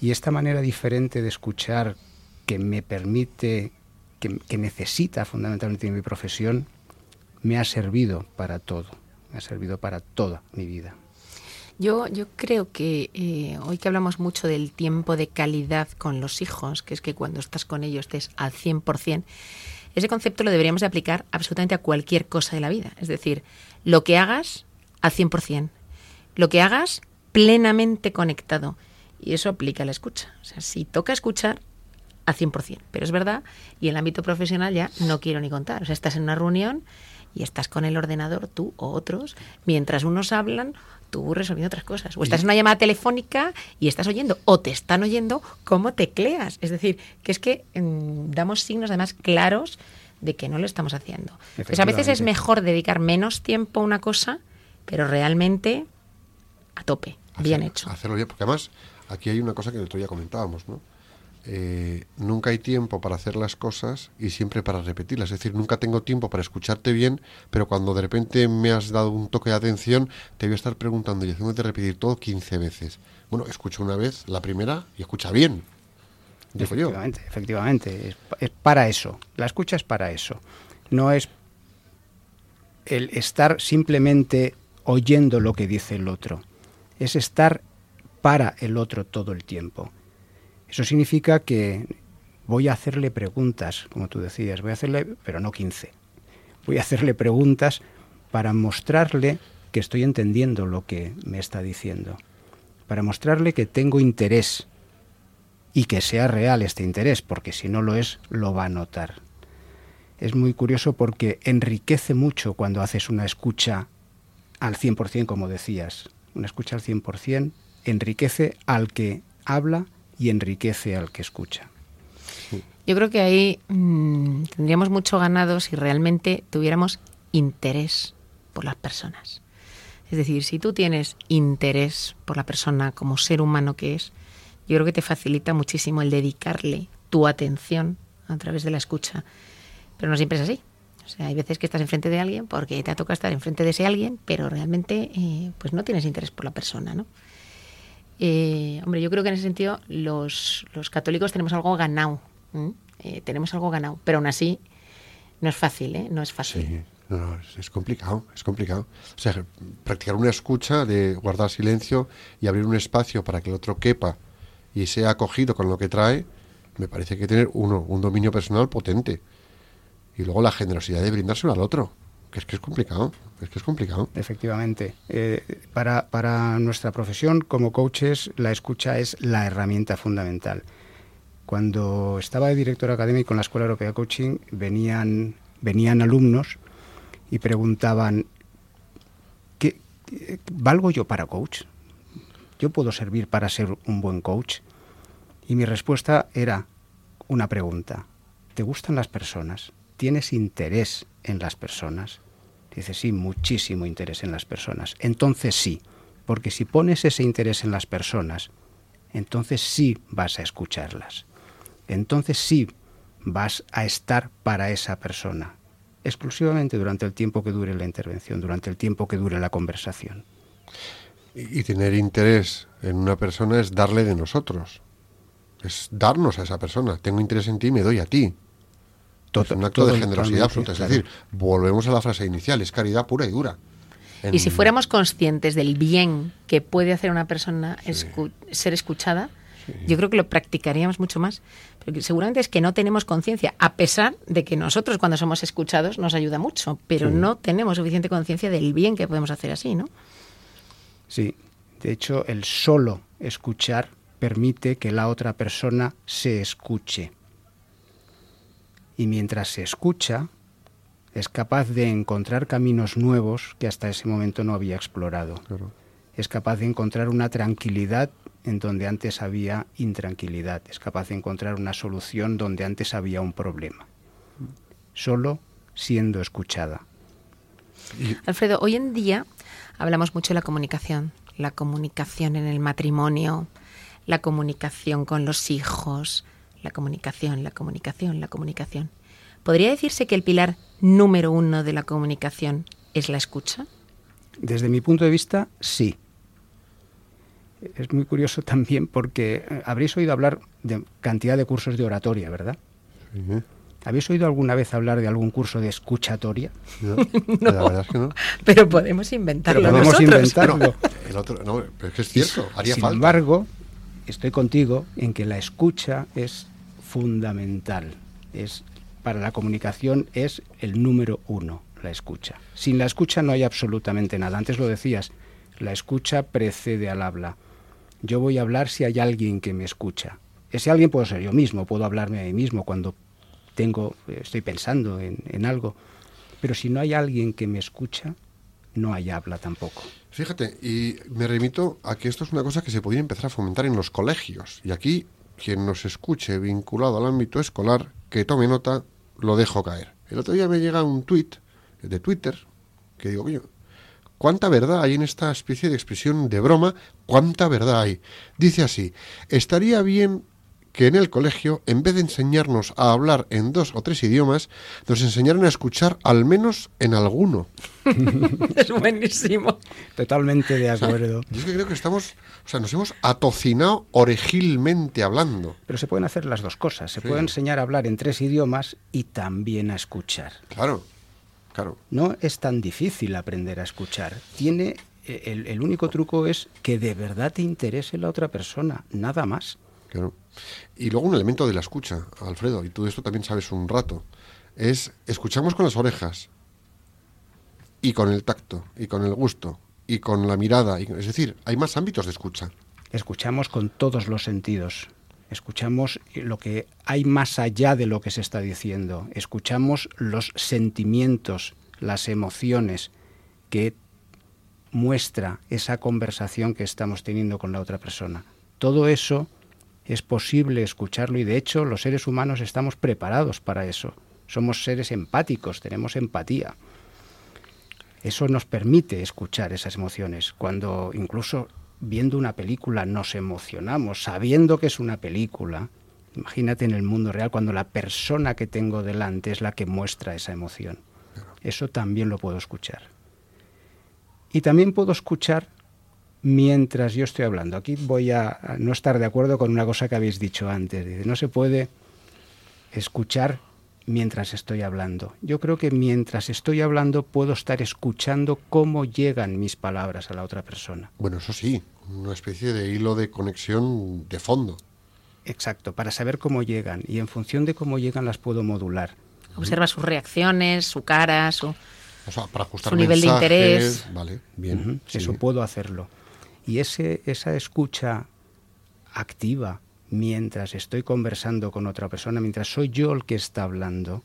Speaker 4: Y esta manera diferente de escuchar que me permite, que, necesita fundamentalmente mi profesión, me ha servido para todo me ha servido para toda mi vida.
Speaker 2: Yo, yo creo que eh, hoy que hablamos mucho del tiempo de calidad con los hijos, que es que cuando estás con ellos estés al 100%, ese concepto lo deberíamos de aplicar absolutamente a cualquier cosa de la vida. Es decir, lo que hagas al 100%, lo que hagas plenamente conectado. Y eso aplica a la escucha. O sea, si toca escuchar, al 100%. Pero es verdad, y en el ámbito profesional ya no quiero ni contar. O sea, estás en una reunión y estás con el ordenador, tú o otros, mientras unos hablan, tú resolviendo otras cosas. O estás en una llamada telefónica y estás oyendo, o te están oyendo cómo tecleas. Es decir, que es que mm, damos signos además claros de que no lo estamos haciendo. Pues a veces es mejor dedicar menos tiempo a una cosa, pero realmente a tope, bien hecho.
Speaker 1: Hacerlo bien, porque además aquí hay una cosa que el otro día comentábamos, ¿no? Eh, nunca hay tiempo para hacer las cosas y siempre para repetirlas. Es decir, nunca tengo tiempo para escucharte bien, pero cuando de repente me has dado un toque de atención, te voy a estar preguntando y haciéndote repetir todo 15 veces. Bueno, escucho una vez la primera y escucha bien.
Speaker 4: efectivamente, efectivamente. es para eso. La escucha es para eso. No es el estar simplemente oyendo lo que dice el otro. Es estar para el otro todo el tiempo eso significa que voy a hacerle preguntas, como tú decías, voy a hacerle, pero no 15. Voy a hacerle preguntas para mostrarle que estoy entendiendo lo que me está diciendo, para mostrarle que tengo interés y que sea real este interés, porque si no lo es, lo va a notar. Es muy curioso porque enriquece mucho cuando haces una escucha al 100%, como decías. Una escucha al 100% enriquece al que habla y enriquece al que escucha.
Speaker 2: Yo creo que ahí mm, tendríamos mucho ganado si realmente tuviéramos interés por las personas. Es decir, si tú tienes interés por la persona como ser humano que es, yo creo que te facilita muchísimo el dedicarle tu atención a través de la escucha. Pero no siempre es así. O sea, hay veces que estás enfrente de alguien porque te ha tocado estar enfrente de ese alguien, pero realmente eh, pues no tienes interés por la persona, ¿no? Eh, hombre, yo creo que en ese sentido los, católicos tenemos algo ganado. Eh, tenemos algo ganado, pero aún así no es fácil, ¿eh? No es fácil.
Speaker 1: Sí. No, es, complicado, es complicado. O sea, practicar una escucha de guardar silencio y abrir un espacio para que el otro quepa y sea acogido con lo que trae, me parece que tener uno, un dominio personal potente. Y luego la generosidad de brindárselo al otro. Que es que es complicado, es que es complicado.
Speaker 4: Efectivamente. Eh, para, para nuestra profesión como coaches, la escucha es la herramienta fundamental. Cuando estaba de director académico en la Escuela Europea de Coaching, venían, venían alumnos y preguntaban, ¿qué, ¿valgo yo para coach? ¿Yo puedo servir para ser un buen coach? Y mi respuesta era una pregunta. ¿Te gustan las personas? ¿Tienes interés en las personas? Dice, sí, muchísimo interés en las personas. Entonces sí, porque si pones ese interés en las personas, entonces sí vas a escucharlas. Entonces sí vas a estar para esa persona, exclusivamente durante el tiempo que dure la intervención, durante el tiempo que dure la conversación.
Speaker 1: Y, y tener interés en una persona es darle de nosotros. Es darnos a esa persona. Tengo interés en ti, me doy a ti. Es un acto
Speaker 4: todo
Speaker 1: de generosidad absoluta. Es
Speaker 4: claro.
Speaker 1: decir, volvemos a la frase inicial, es caridad pura y dura. En-
Speaker 2: Y si fuéramos conscientes del bien que puede hacer una persona escu- ser escuchada, yo creo que lo practicaríamos mucho más. Porque seguramente es que no tenemos conciencia, a pesar de que nosotros cuando somos escuchados nos ayuda mucho, pero no tenemos suficiente conciencia del bien que podemos hacer así, ¿no?
Speaker 4: Sí, de hecho, el solo escuchar permite que la otra persona se escuche. Y mientras se escucha, es capaz de encontrar caminos nuevos que hasta ese momento no había explorado.
Speaker 1: Claro.
Speaker 4: Es capaz de encontrar una tranquilidad en donde antes había intranquilidad. Es capaz de encontrar una solución donde antes había un problema. Solo siendo escuchada.
Speaker 2: Alfredo, hoy en día hablamos mucho de la comunicación, la comunicación en el matrimonio, la comunicación con los hijos, la comunicación, la comunicación, la comunicación. ¿Podría decirse que el pilar número uno de la comunicación es la escucha?
Speaker 4: Desde mi punto de vista, sí. Es muy curioso también porque eh, habréis oído hablar de cantidad de cursos de oratoria, ¿verdad?
Speaker 1: Sí,
Speaker 4: ¿Habéis oído alguna vez hablar de algún curso de escuchatoria?
Speaker 1: ¿no? La verdad es que no.
Speaker 2: Pero podemos inventarlo
Speaker 4: Pero podemos
Speaker 2: nosotros.
Speaker 4: inventarlo.
Speaker 1: El otro, no, pero es que es cierto, haría
Speaker 4: Sin
Speaker 1: falta.
Speaker 4: embargo, estoy contigo en que la escucha es fundamental. Es, para la comunicación es el número uno, la escucha. Sin la escucha no hay absolutamente nada. Antes lo decías, la escucha precede al habla. Yo voy a hablar si hay alguien que me escucha. Ese alguien puedo ser yo mismo, puedo hablarme a mí mismo cuando tengo, estoy pensando en, en algo. Pero si no hay alguien que me escucha, no hay habla tampoco.
Speaker 1: Fíjate, y me remito a que esto es una cosa que se podría empezar a fomentar en los colegios. Y aquí, quien nos escuche vinculado al ámbito escolar, que tome nota, lo dejo caer. El otro día me llega un tuit de Twitter que digo, coño, ¿cuánta verdad hay en esta especie de expresión de broma? ¿Cuánta verdad hay? Dice así, estaría bien que en el colegio, en vez de enseñarnos a hablar en dos o tres idiomas, nos enseñaran a escuchar al menos en alguno.
Speaker 2: Es buenísimo.
Speaker 4: Totalmente de acuerdo.
Speaker 1: Yo es que creo que estamos, o sea, nos hemos atocinado orejilmente hablando.
Speaker 4: Pero se pueden hacer las dos cosas. Se
Speaker 1: Sí.
Speaker 4: puede enseñar a hablar en tres idiomas y también a escuchar.
Speaker 1: Claro, claro.
Speaker 4: No es tan difícil aprender a escuchar. Tiene eh, el, el único truco es que de verdad te interese la otra persona, nada más.
Speaker 1: Y luego un elemento de la escucha, Alfredo, y tú de esto también sabes un rato, es escuchamos con las orejas y con el tacto y con el gusto y con la mirada, y- es decir, hay más ámbitos de escucha.
Speaker 4: Escuchamos con todos los sentidos. Escuchamos lo que hay más allá de lo que se está diciendo. Escuchamos los sentimientos, las emociones que muestra esa conversación que estamos teniendo con la otra persona. Todo eso es posible escucharlo y de hecho los seres humanos estamos preparados para eso. Somos seres empáticos, tenemos empatía. Eso nos permite escuchar esas emociones. Cuando incluso viendo una película nos emocionamos, sabiendo que es una película, imagínate en el mundo real cuando la persona que tengo delante es la que muestra esa emoción. Eso también lo puedo escuchar. Y también puedo escuchar mientras yo estoy hablando. Aquí voy a, no estar de acuerdo con una cosa que habéis dicho antes. Dice, no se puede escuchar mientras estoy hablando. Yo creo que mientras estoy hablando puedo estar escuchando cómo llegan mis palabras a la otra persona.
Speaker 1: Bueno, eso sí, una especie de hilo de conexión de fondo.
Speaker 4: Exacto, para saber cómo llegan y en función de cómo llegan las puedo modular.
Speaker 2: Observa sus reacciones, su cara, su...
Speaker 1: O sea, para ajustar
Speaker 2: su nivel de interés.
Speaker 1: Vale, bien. Sí.
Speaker 4: Eso puedo hacerlo. Y ese, esa escucha activa mientras estoy conversando con otra persona, mientras soy yo el que está hablando,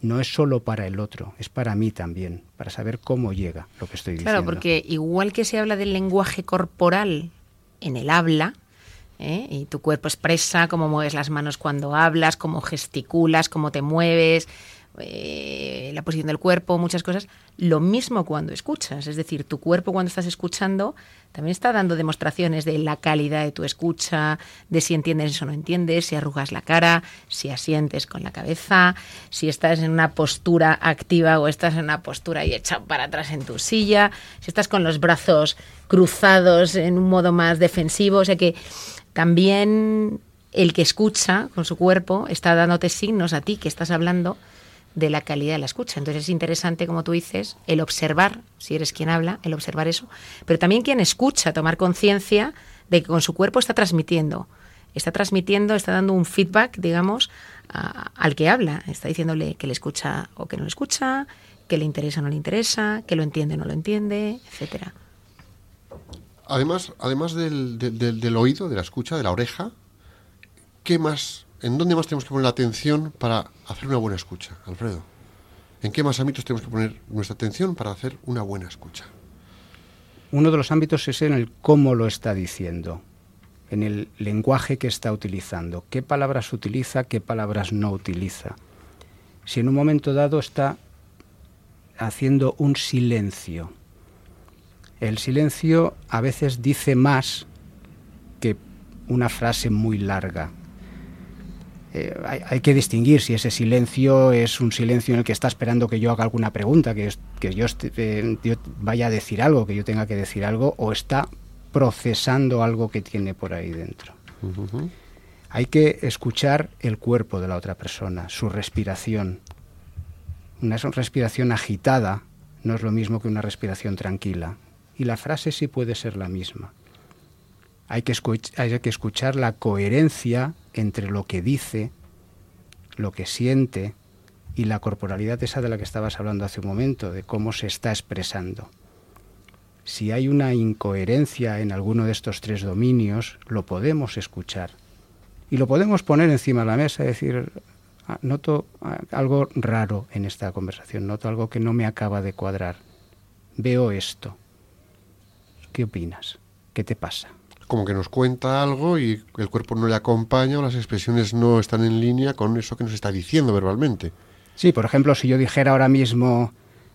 Speaker 4: no es solo para el otro, es para mí también, para saber cómo llega lo que estoy diciendo.
Speaker 2: Claro, porque igual que se habla del lenguaje corporal en el habla, ¿eh? y tu cuerpo expresa cómo mueves las manos cuando hablas, cómo gesticulas, cómo te mueves, eh, la posición del cuerpo, muchas cosas, lo mismo cuando escuchas. Es decir, tu cuerpo cuando estás escuchando también está dando demostraciones de la calidad de tu escucha, de si entiendes o no entiendes, si arrugas la cara, si asientes con la cabeza, si estás en una postura activa o estás en una postura y echado para atrás en tu silla, si estás con los brazos cruzados en un modo más defensivo. O sea que también el que escucha con su cuerpo está dándote signos a ti que estás hablando de la calidad de la escucha. Entonces es interesante, como tú dices, el observar, si eres quien habla, el observar eso, pero también quien escucha, tomar conciencia de que con su cuerpo está transmitiendo, está transmitiendo, está dando un feedback, digamos, a- al que habla, está diciéndole que le escucha o que no le escucha, que le interesa o no le interesa, que lo entiende o no lo entiende, etcétera.
Speaker 1: Además, además del, del- del- del oído, de la escucha, de la oreja, ¿qué más, ¿en dónde más tenemos que poner la atención para hacer una buena escucha, Alfredo? ¿En qué más ámbitos tenemos que poner nuestra atención para hacer una buena escucha?
Speaker 4: Uno de los ámbitos es en el cómo lo está diciendo, en el lenguaje que está utilizando, qué palabras utiliza, qué palabras no utiliza. Si en un momento dado está haciendo un silencio, el silencio a veces dice más que una frase muy larga. Eh, hay, hay que distinguir si ese silencio es un silencio en el que está esperando que yo haga alguna pregunta, que, que yo, eh, yo vaya a decir algo, que yo tenga que decir algo, o está procesando algo que tiene por ahí dentro. Hay que escuchar el cuerpo de la otra persona, su respiración. Una respiración agitada no es lo mismo que una respiración tranquila. Y la frase sí puede ser la misma. Hay que, que escuchar la coherencia entre lo que dice, lo que siente y la corporalidad esa de la que estabas hablando hace un momento, de cómo se está expresando. Si hay una incoherencia en alguno de estos tres dominios, lo podemos escuchar. Y lo podemos poner encima de la mesa y decir, "Ah, noto ah, algo raro en esta conversación, noto algo que no me acaba de cuadrar. Veo esto. ¿Qué opinas? ¿Qué te pasa?
Speaker 1: Como que nos cuenta algo y el cuerpo no le acompaña o las expresiones no están en línea con eso que nos está diciendo verbalmente.
Speaker 4: Sí, por ejemplo, si yo dijera ahora mismo,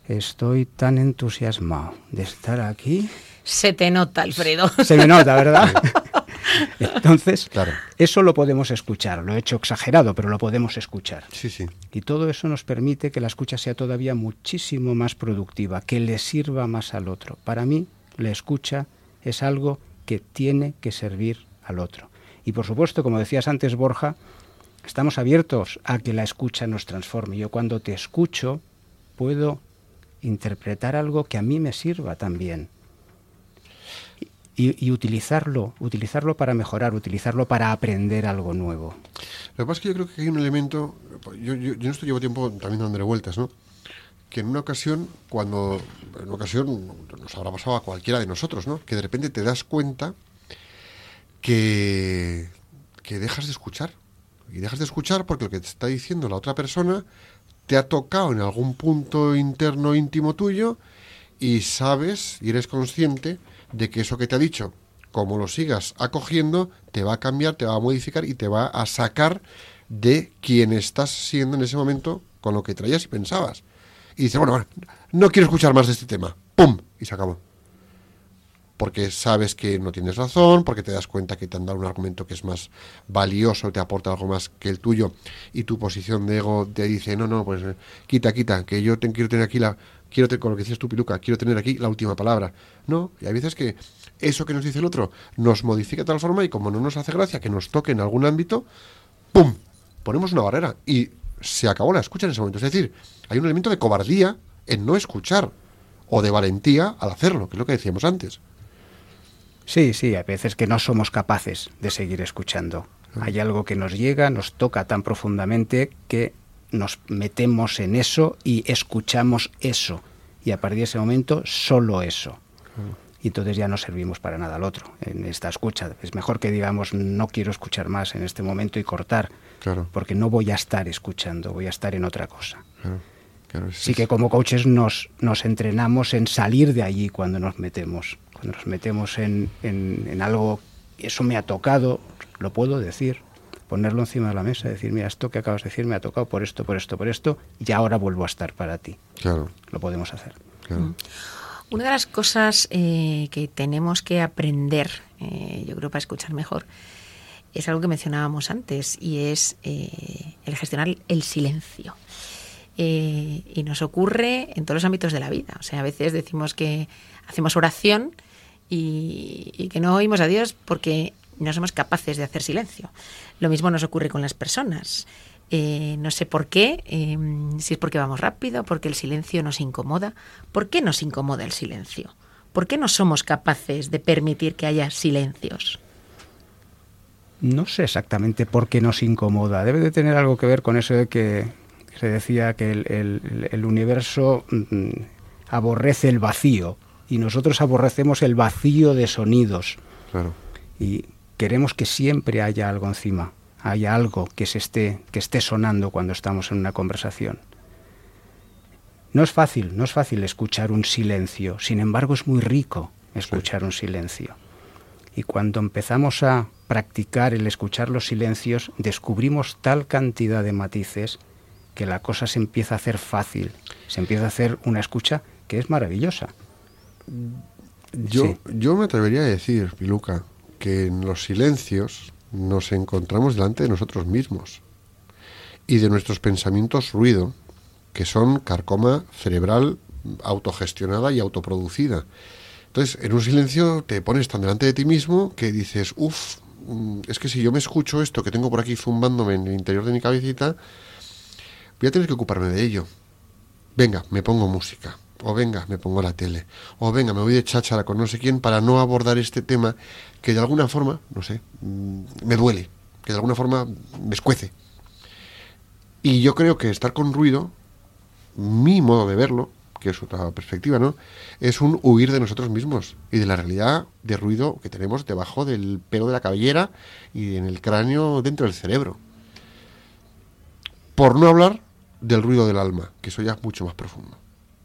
Speaker 4: estoy tan entusiasmado de estar aquí,
Speaker 2: Se te nota, Alfredo.
Speaker 4: se me nota, ¿verdad? Entonces,
Speaker 1: Claro.
Speaker 4: eso lo podemos escuchar. Lo he hecho exagerado, pero lo podemos escuchar.
Speaker 1: Sí, sí.
Speaker 4: Y todo eso nos permite que la escucha sea todavía muchísimo más productiva, que le sirva más al otro. Para mí, la escucha es algo que tiene que servir al otro. Y por supuesto, como decías antes, Borja, estamos abiertos a que la escucha nos transforme. Yo cuando te escucho puedo interpretar algo que a mí me sirva también. Y, utilizarlo, utilizarlo para mejorar, utilizarlo para aprender algo nuevo.
Speaker 1: Lo que pasa es que yo creo que hay un elemento, yo, yo, yo en esto llevo tiempo también dándole vueltas, ¿no? Que en una ocasión, cuando, en una ocasión nos habrá pasado a cualquiera de nosotros, ¿no? Que de repente te das cuenta que, que dejas de escuchar. Y dejas de escuchar porque lo que te está diciendo la otra persona te ha tocado en algún punto interno íntimo tuyo y sabes y eres consciente de que eso que te ha dicho, como lo sigas acogiendo, te va a cambiar, te va a modificar y te va a sacar de quien estás siendo en ese momento con lo que traías y pensabas. Y bueno, bueno, no quiero escuchar más de este tema. ¡Pum! Y se acabó. Porque sabes que no tienes razón, porque te das cuenta que te han dado un argumento que es más valioso, te aporta algo más que el tuyo, y tu posición de ego te dice, no, no, pues eh, quita, quita, que yo te, quiero tener aquí la, quiero tener, con lo que decías tú, Piluca, quiero tener aquí la última palabra. No, y hay veces que eso que nos dice el otro nos modifica de tal forma y como no nos hace gracia que nos toque en algún ámbito, ¡pum! Ponemos una barrera y se acabó la escucha en ese momento. Es decir, hay un elemento de cobardía en no escuchar o de valentía al hacerlo, que es lo que decíamos antes.
Speaker 4: Sí, sí, hay veces que no somos capaces de seguir escuchando. Hay algo que nos llega, nos toca tan profundamente que nos metemos en eso y escuchamos eso. Y a partir de ese momento, solo eso. Y entonces ya no servimos para nada al otro en esta escucha. Es mejor que digamos, no quiero escuchar más en este momento y cortar,
Speaker 1: Claro.
Speaker 4: porque no voy a estar escuchando, voy a estar en otra cosa.
Speaker 1: Claro, claro, es-
Speaker 4: Sí que como coaches nos, nos entrenamos en salir de allí cuando nos metemos. Cuando nos metemos en, en- en algo, eso me ha tocado, lo puedo decir, ponerlo encima de la mesa, decir, mira, esto que acabas de decir me ha tocado por esto, por esto, por esto, y ahora vuelvo a estar para ti.
Speaker 1: Claro,
Speaker 4: Lo podemos hacer.
Speaker 1: claro.
Speaker 2: Una de las cosas eh, que tenemos que aprender, eh, yo creo, para escuchar mejor, es algo que mencionábamos antes y es eh, el gestionar el silencio. Y nos ocurre en todos los ámbitos de la vida. O sea, a veces decimos que hacemos oración y, y que no oímos a Dios porque no somos capaces de hacer silencio. Lo mismo nos ocurre con las personas. Eh, no sé por qué, eh, si es porque vamos rápido, porque el silencio nos incomoda. ¿Por qué nos incomoda el silencio? ¿Por qué no somos capaces de permitir que haya silencios?
Speaker 4: No sé exactamente por qué nos incomoda. Debe de tener algo que ver con eso de que se decía que el, el- el universo mm, aborrece el vacío y nosotros aborrecemos el vacío de sonidos
Speaker 1: claro.
Speaker 4: y queremos que siempre haya algo encima, haya algo que se esté que esté sonando cuando estamos en una conversación. No es fácil, no es fácil escuchar un silencio, sin embargo es muy rico escuchar un silencio. Y cuando empezamos a practicar el escuchar los silencios, descubrimos tal cantidad de matices que la cosa se empieza a hacer fácil, se empieza a hacer una escucha que es maravillosa.
Speaker 1: Yo,
Speaker 4: Sí.
Speaker 1: yo me atrevería a decir, Piluca, que en los silencios nos encontramos delante de nosotros mismos y de nuestros pensamientos ruido, que son carcoma cerebral autogestionada y autoproducida. Entonces, en un silencio te pones tan delante de ti mismo que dices, uff, es que si yo me escucho esto que tengo por aquí zumbándome en el interior de mi cabecita, voy a tener que ocuparme de ello. Venga, me pongo música. O venga, me pongo la tele. O venga, me voy de cháchara con no sé quién para no abordar este tema que de alguna forma, no sé, mm, me duele. Que de alguna forma me escuece. Y yo creo que estar con ruido, mi modo de verlo, que es otra perspectiva, ¿no? Es un huir de nosotros mismos y de la realidad de ruido que tenemos debajo del pelo de la cabellera y en el cráneo dentro del cerebro. Por no hablar del ruido del alma, que eso ya es mucho más profundo.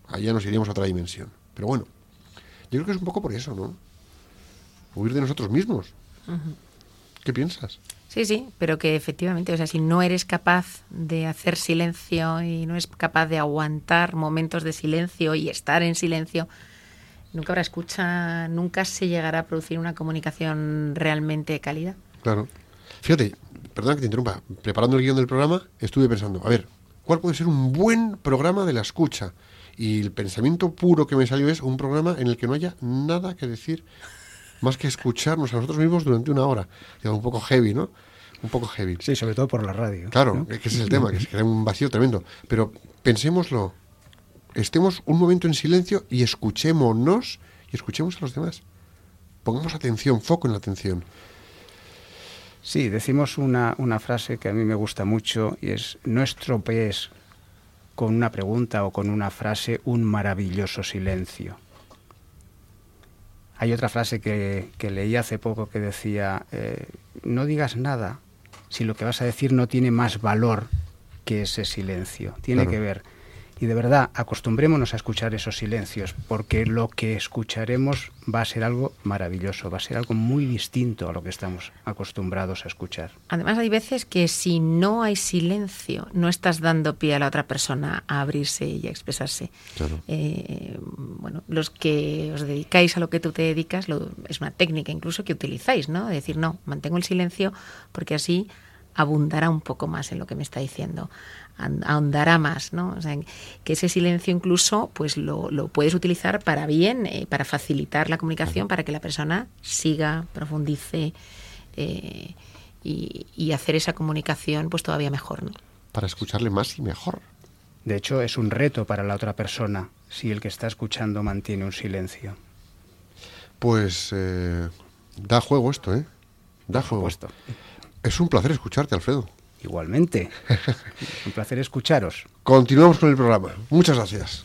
Speaker 1: Allá nos iríamos a otra dimensión. Pero bueno, yo creo que es un poco por eso, ¿no? Huir de nosotros mismos. ¿Qué piensas?
Speaker 2: Sí, sí, pero que efectivamente, o sea, si no eres capaz de hacer silencio y no eres capaz de aguantar momentos de silencio y estar en silencio, nunca habrá escucha, nunca se llegará a producir una comunicación realmente de calidad.
Speaker 1: Claro. Fíjate, perdona que te interrumpa, preparando el guion del programa, estuve pensando, a ver, ¿cuál puede ser un buen programa de la escucha? Y el pensamiento puro que me salió es un programa en el que no haya nada que decir más que escucharnos a nosotros mismos durante una hora. Digo, un poco heavy, ¿no? Un poco heavy.
Speaker 4: Sí, sobre todo por la radio.
Speaker 1: Claro,
Speaker 4: ¿no?
Speaker 1: es que ese es el tema, que se crea un vacío tremendo. Pero pensémoslo, estemos un momento en silencio y escuchémonos y escuchemos a los demás. Pongamos atención, foco en la atención.
Speaker 4: Sí, decimos una, una frase que a mí me gusta mucho y es no estropees con una pregunta o con una frase un maravilloso silencio. Hay otra frase que, que leí hace poco que decía, eh, no digas nada si lo que vas a decir no tiene más valor que ese silencio. Tiene
Speaker 1: Claro.
Speaker 4: que ver. Y de verdad, acostumbrémonos a escuchar esos silencios, porque lo que escucharemos va a ser algo maravilloso, va a ser algo muy distinto a lo que estamos acostumbrados a escuchar.
Speaker 2: Además, hay veces que si no hay silencio, no estás dando pie a la otra persona a abrirse y a expresarse.
Speaker 1: Claro.
Speaker 2: Eh, bueno, los que os dedicáis a lo que tú te dedicas, lo- es una técnica incluso que utilizáis, ¿no? De decir, no, mantengo el silencio porque así abundará un poco más en lo que me está diciendo, ahondará más, ¿no? O sea, que ese silencio incluso, pues lo, lo puedes utilizar para bien, eh, para facilitar la comunicación, para que la persona siga, profundice eh, y, y hacer esa comunicación pues todavía mejor, ¿no?
Speaker 1: Para escucharle más y mejor.
Speaker 4: De hecho, es un reto para la otra persona si el que está escuchando mantiene un silencio.
Speaker 1: Pues eh, da juego esto, ¿eh? Da
Speaker 4: Por
Speaker 1: juego.
Speaker 4: supuesto.
Speaker 1: Es un placer escucharte, Alfredo.
Speaker 4: Igualmente. un placer escucharos.
Speaker 1: Continuamos con el programa. Muchas gracias.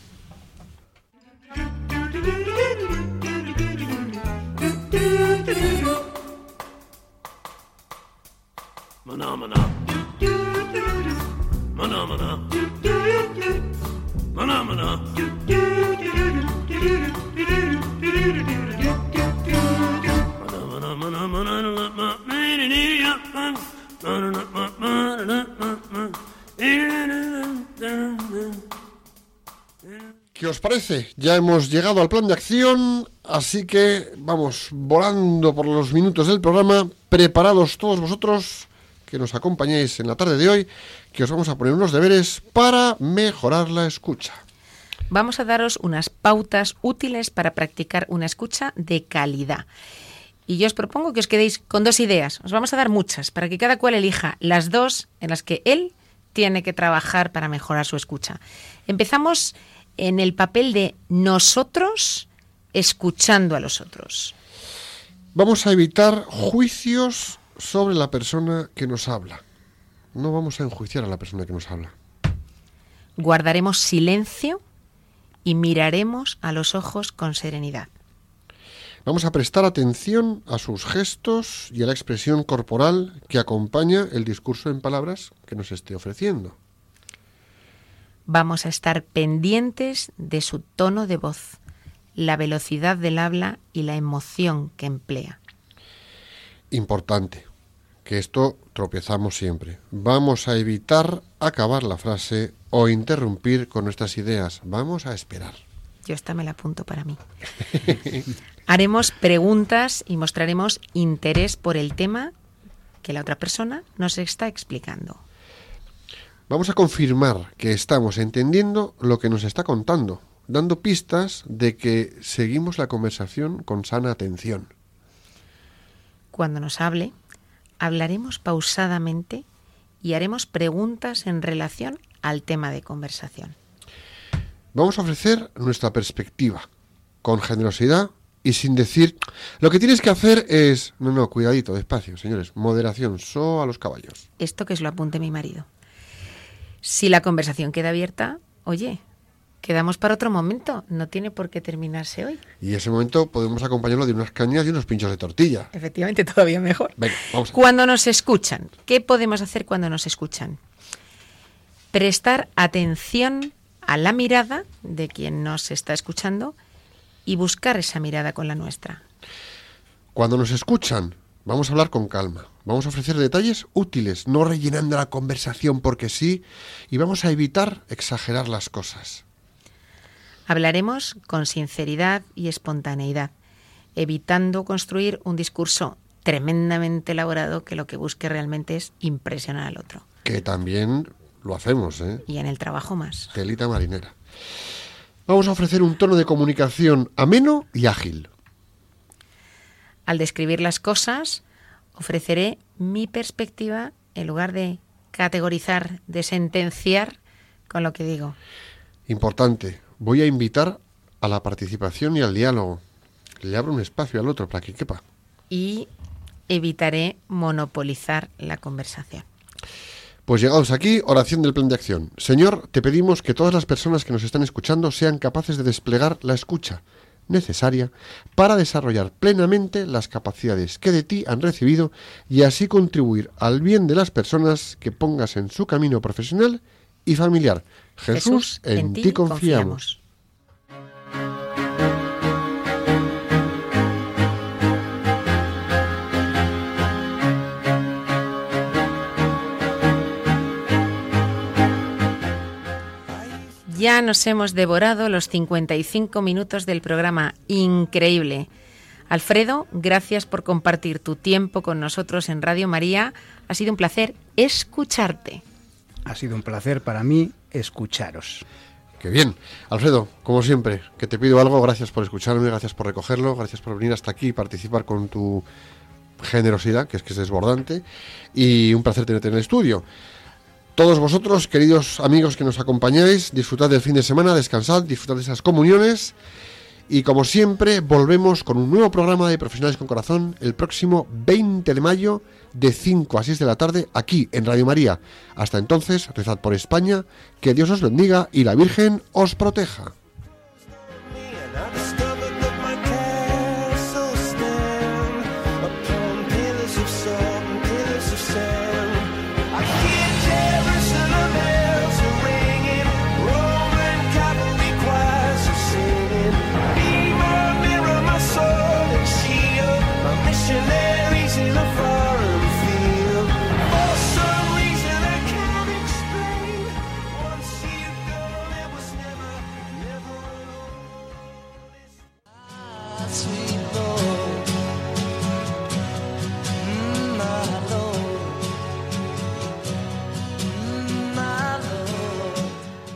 Speaker 1: ¿Qué os parece? Ya hemos llegado al plan de acción, así que vamos volando por los minutos del programa, preparados todos vosotros que nos acompañéis en la tarde de hoy, que os vamos a poner unos deberes para mejorar la escucha.
Speaker 2: Vamos a daros unas pautas útiles para practicar una escucha de calidad. Y yo os propongo que os quedéis con dos ideas. Os vamos a dar muchas para que cada cual elija las dos en las que él tiene que trabajar para mejorar su escucha. Empezamos en el papel de nosotros escuchando a los otros.
Speaker 1: Vamos a evitar juicios sobre la persona que nos habla. No vamos a enjuiciar a la persona que nos habla.
Speaker 2: Guardaremos silencio y miraremos a los ojos con serenidad.
Speaker 1: Vamos a prestar atención a sus gestos y a la expresión corporal que acompaña el discurso en palabras que nos esté ofreciendo.
Speaker 2: Vamos a estar pendientes de su tono de voz, la velocidad del habla y la emoción que emplea.
Speaker 1: Importante, que esto tropezamos siempre. Vamos a evitar acabar la frase o interrumpir con nuestras ideas. Vamos a esperar.
Speaker 2: Yo esta me la apunto para mí. Haremos preguntas y mostraremos interés por el tema que la otra persona nos está explicando.
Speaker 1: Vamos a confirmar que estamos entendiendo lo que nos está contando, dando pistas de que seguimos la conversación con sana atención.
Speaker 2: Cuando nos hable, hablaremos pausadamente y haremos preguntas en relación al tema de conversación.
Speaker 1: Vamos a ofrecer nuestra perspectiva, con generosidad y sin decir, lo que tienes que hacer es, no, no, cuidadito, despacio, señores, moderación, so a los caballos.
Speaker 2: Esto que os lo apunte mi marido. Si la conversación queda abierta, oye, quedamos para otro momento, no tiene por qué terminarse hoy.
Speaker 1: Y ese momento podemos acompañarlo de unas cañas y unos pinchos de tortilla.
Speaker 2: Efectivamente, todavía mejor.
Speaker 1: Venga, vamos
Speaker 2: Cuando nos escuchan, ¿qué podemos hacer cuando nos escuchan? Prestar atención a la mirada de quien nos está escuchando y buscar esa mirada con la nuestra.
Speaker 1: Cuando nos escuchan, vamos a hablar con calma. Vamos a ofrecer detalles útiles, no rellenando la conversación porque sí, y vamos a evitar exagerar las cosas.
Speaker 2: Hablaremos con sinceridad y espontaneidad, evitando construir un discurso tremendamente elaborado que lo que busque realmente es impresionar al otro.
Speaker 1: Que también lo hacemos, ¿eh?
Speaker 2: Y en el trabajo más.
Speaker 1: Telita marinera. Vamos a ofrecer un tono de comunicación ameno y ágil.
Speaker 2: Al describir las cosas, ofreceré mi perspectiva en lugar de categorizar, de sentenciar con lo que digo.
Speaker 1: Importante, voy a invitar a la participación y al diálogo. Le abro un espacio al otro para que quepa.
Speaker 2: Y evitaré monopolizar la conversación.
Speaker 1: Pues llegados aquí, oración del plan de acción. Señor, te pedimos que todas las personas que nos están escuchando sean capaces de desplegar la escucha necesaria para desarrollar plenamente las capacidades que de ti han recibido y así contribuir al bien de las personas que pongas en su camino profesional y familiar. Jesús, en, ti confiamos.
Speaker 2: Ya nos hemos devorado los 55 minutos del programa. Increíble. Alfredo, gracias por compartir tu tiempo con nosotros en Radio María. Ha sido un placer escucharte.
Speaker 4: Ha sido un placer para mí escucharos.
Speaker 1: Qué bien. Alfredo, como siempre, que te pido algo, gracias por escucharme, gracias por recogerlo, gracias por venir hasta aquí y participar con tu generosidad, que es que es desbordante, y un placer tenerte en el estudio. Todos vosotros, queridos amigos que nos acompañáis, disfrutad del fin de semana, descansad, disfrutad de esas comuniones y como siempre volvemos con un nuevo programa de Profesionales con Corazón el próximo 20 de mayo
Speaker 3: de 5 a 6 de la tarde aquí en Radio María. Hasta entonces, rezad por España, que Dios os bendiga y la Virgen os proteja.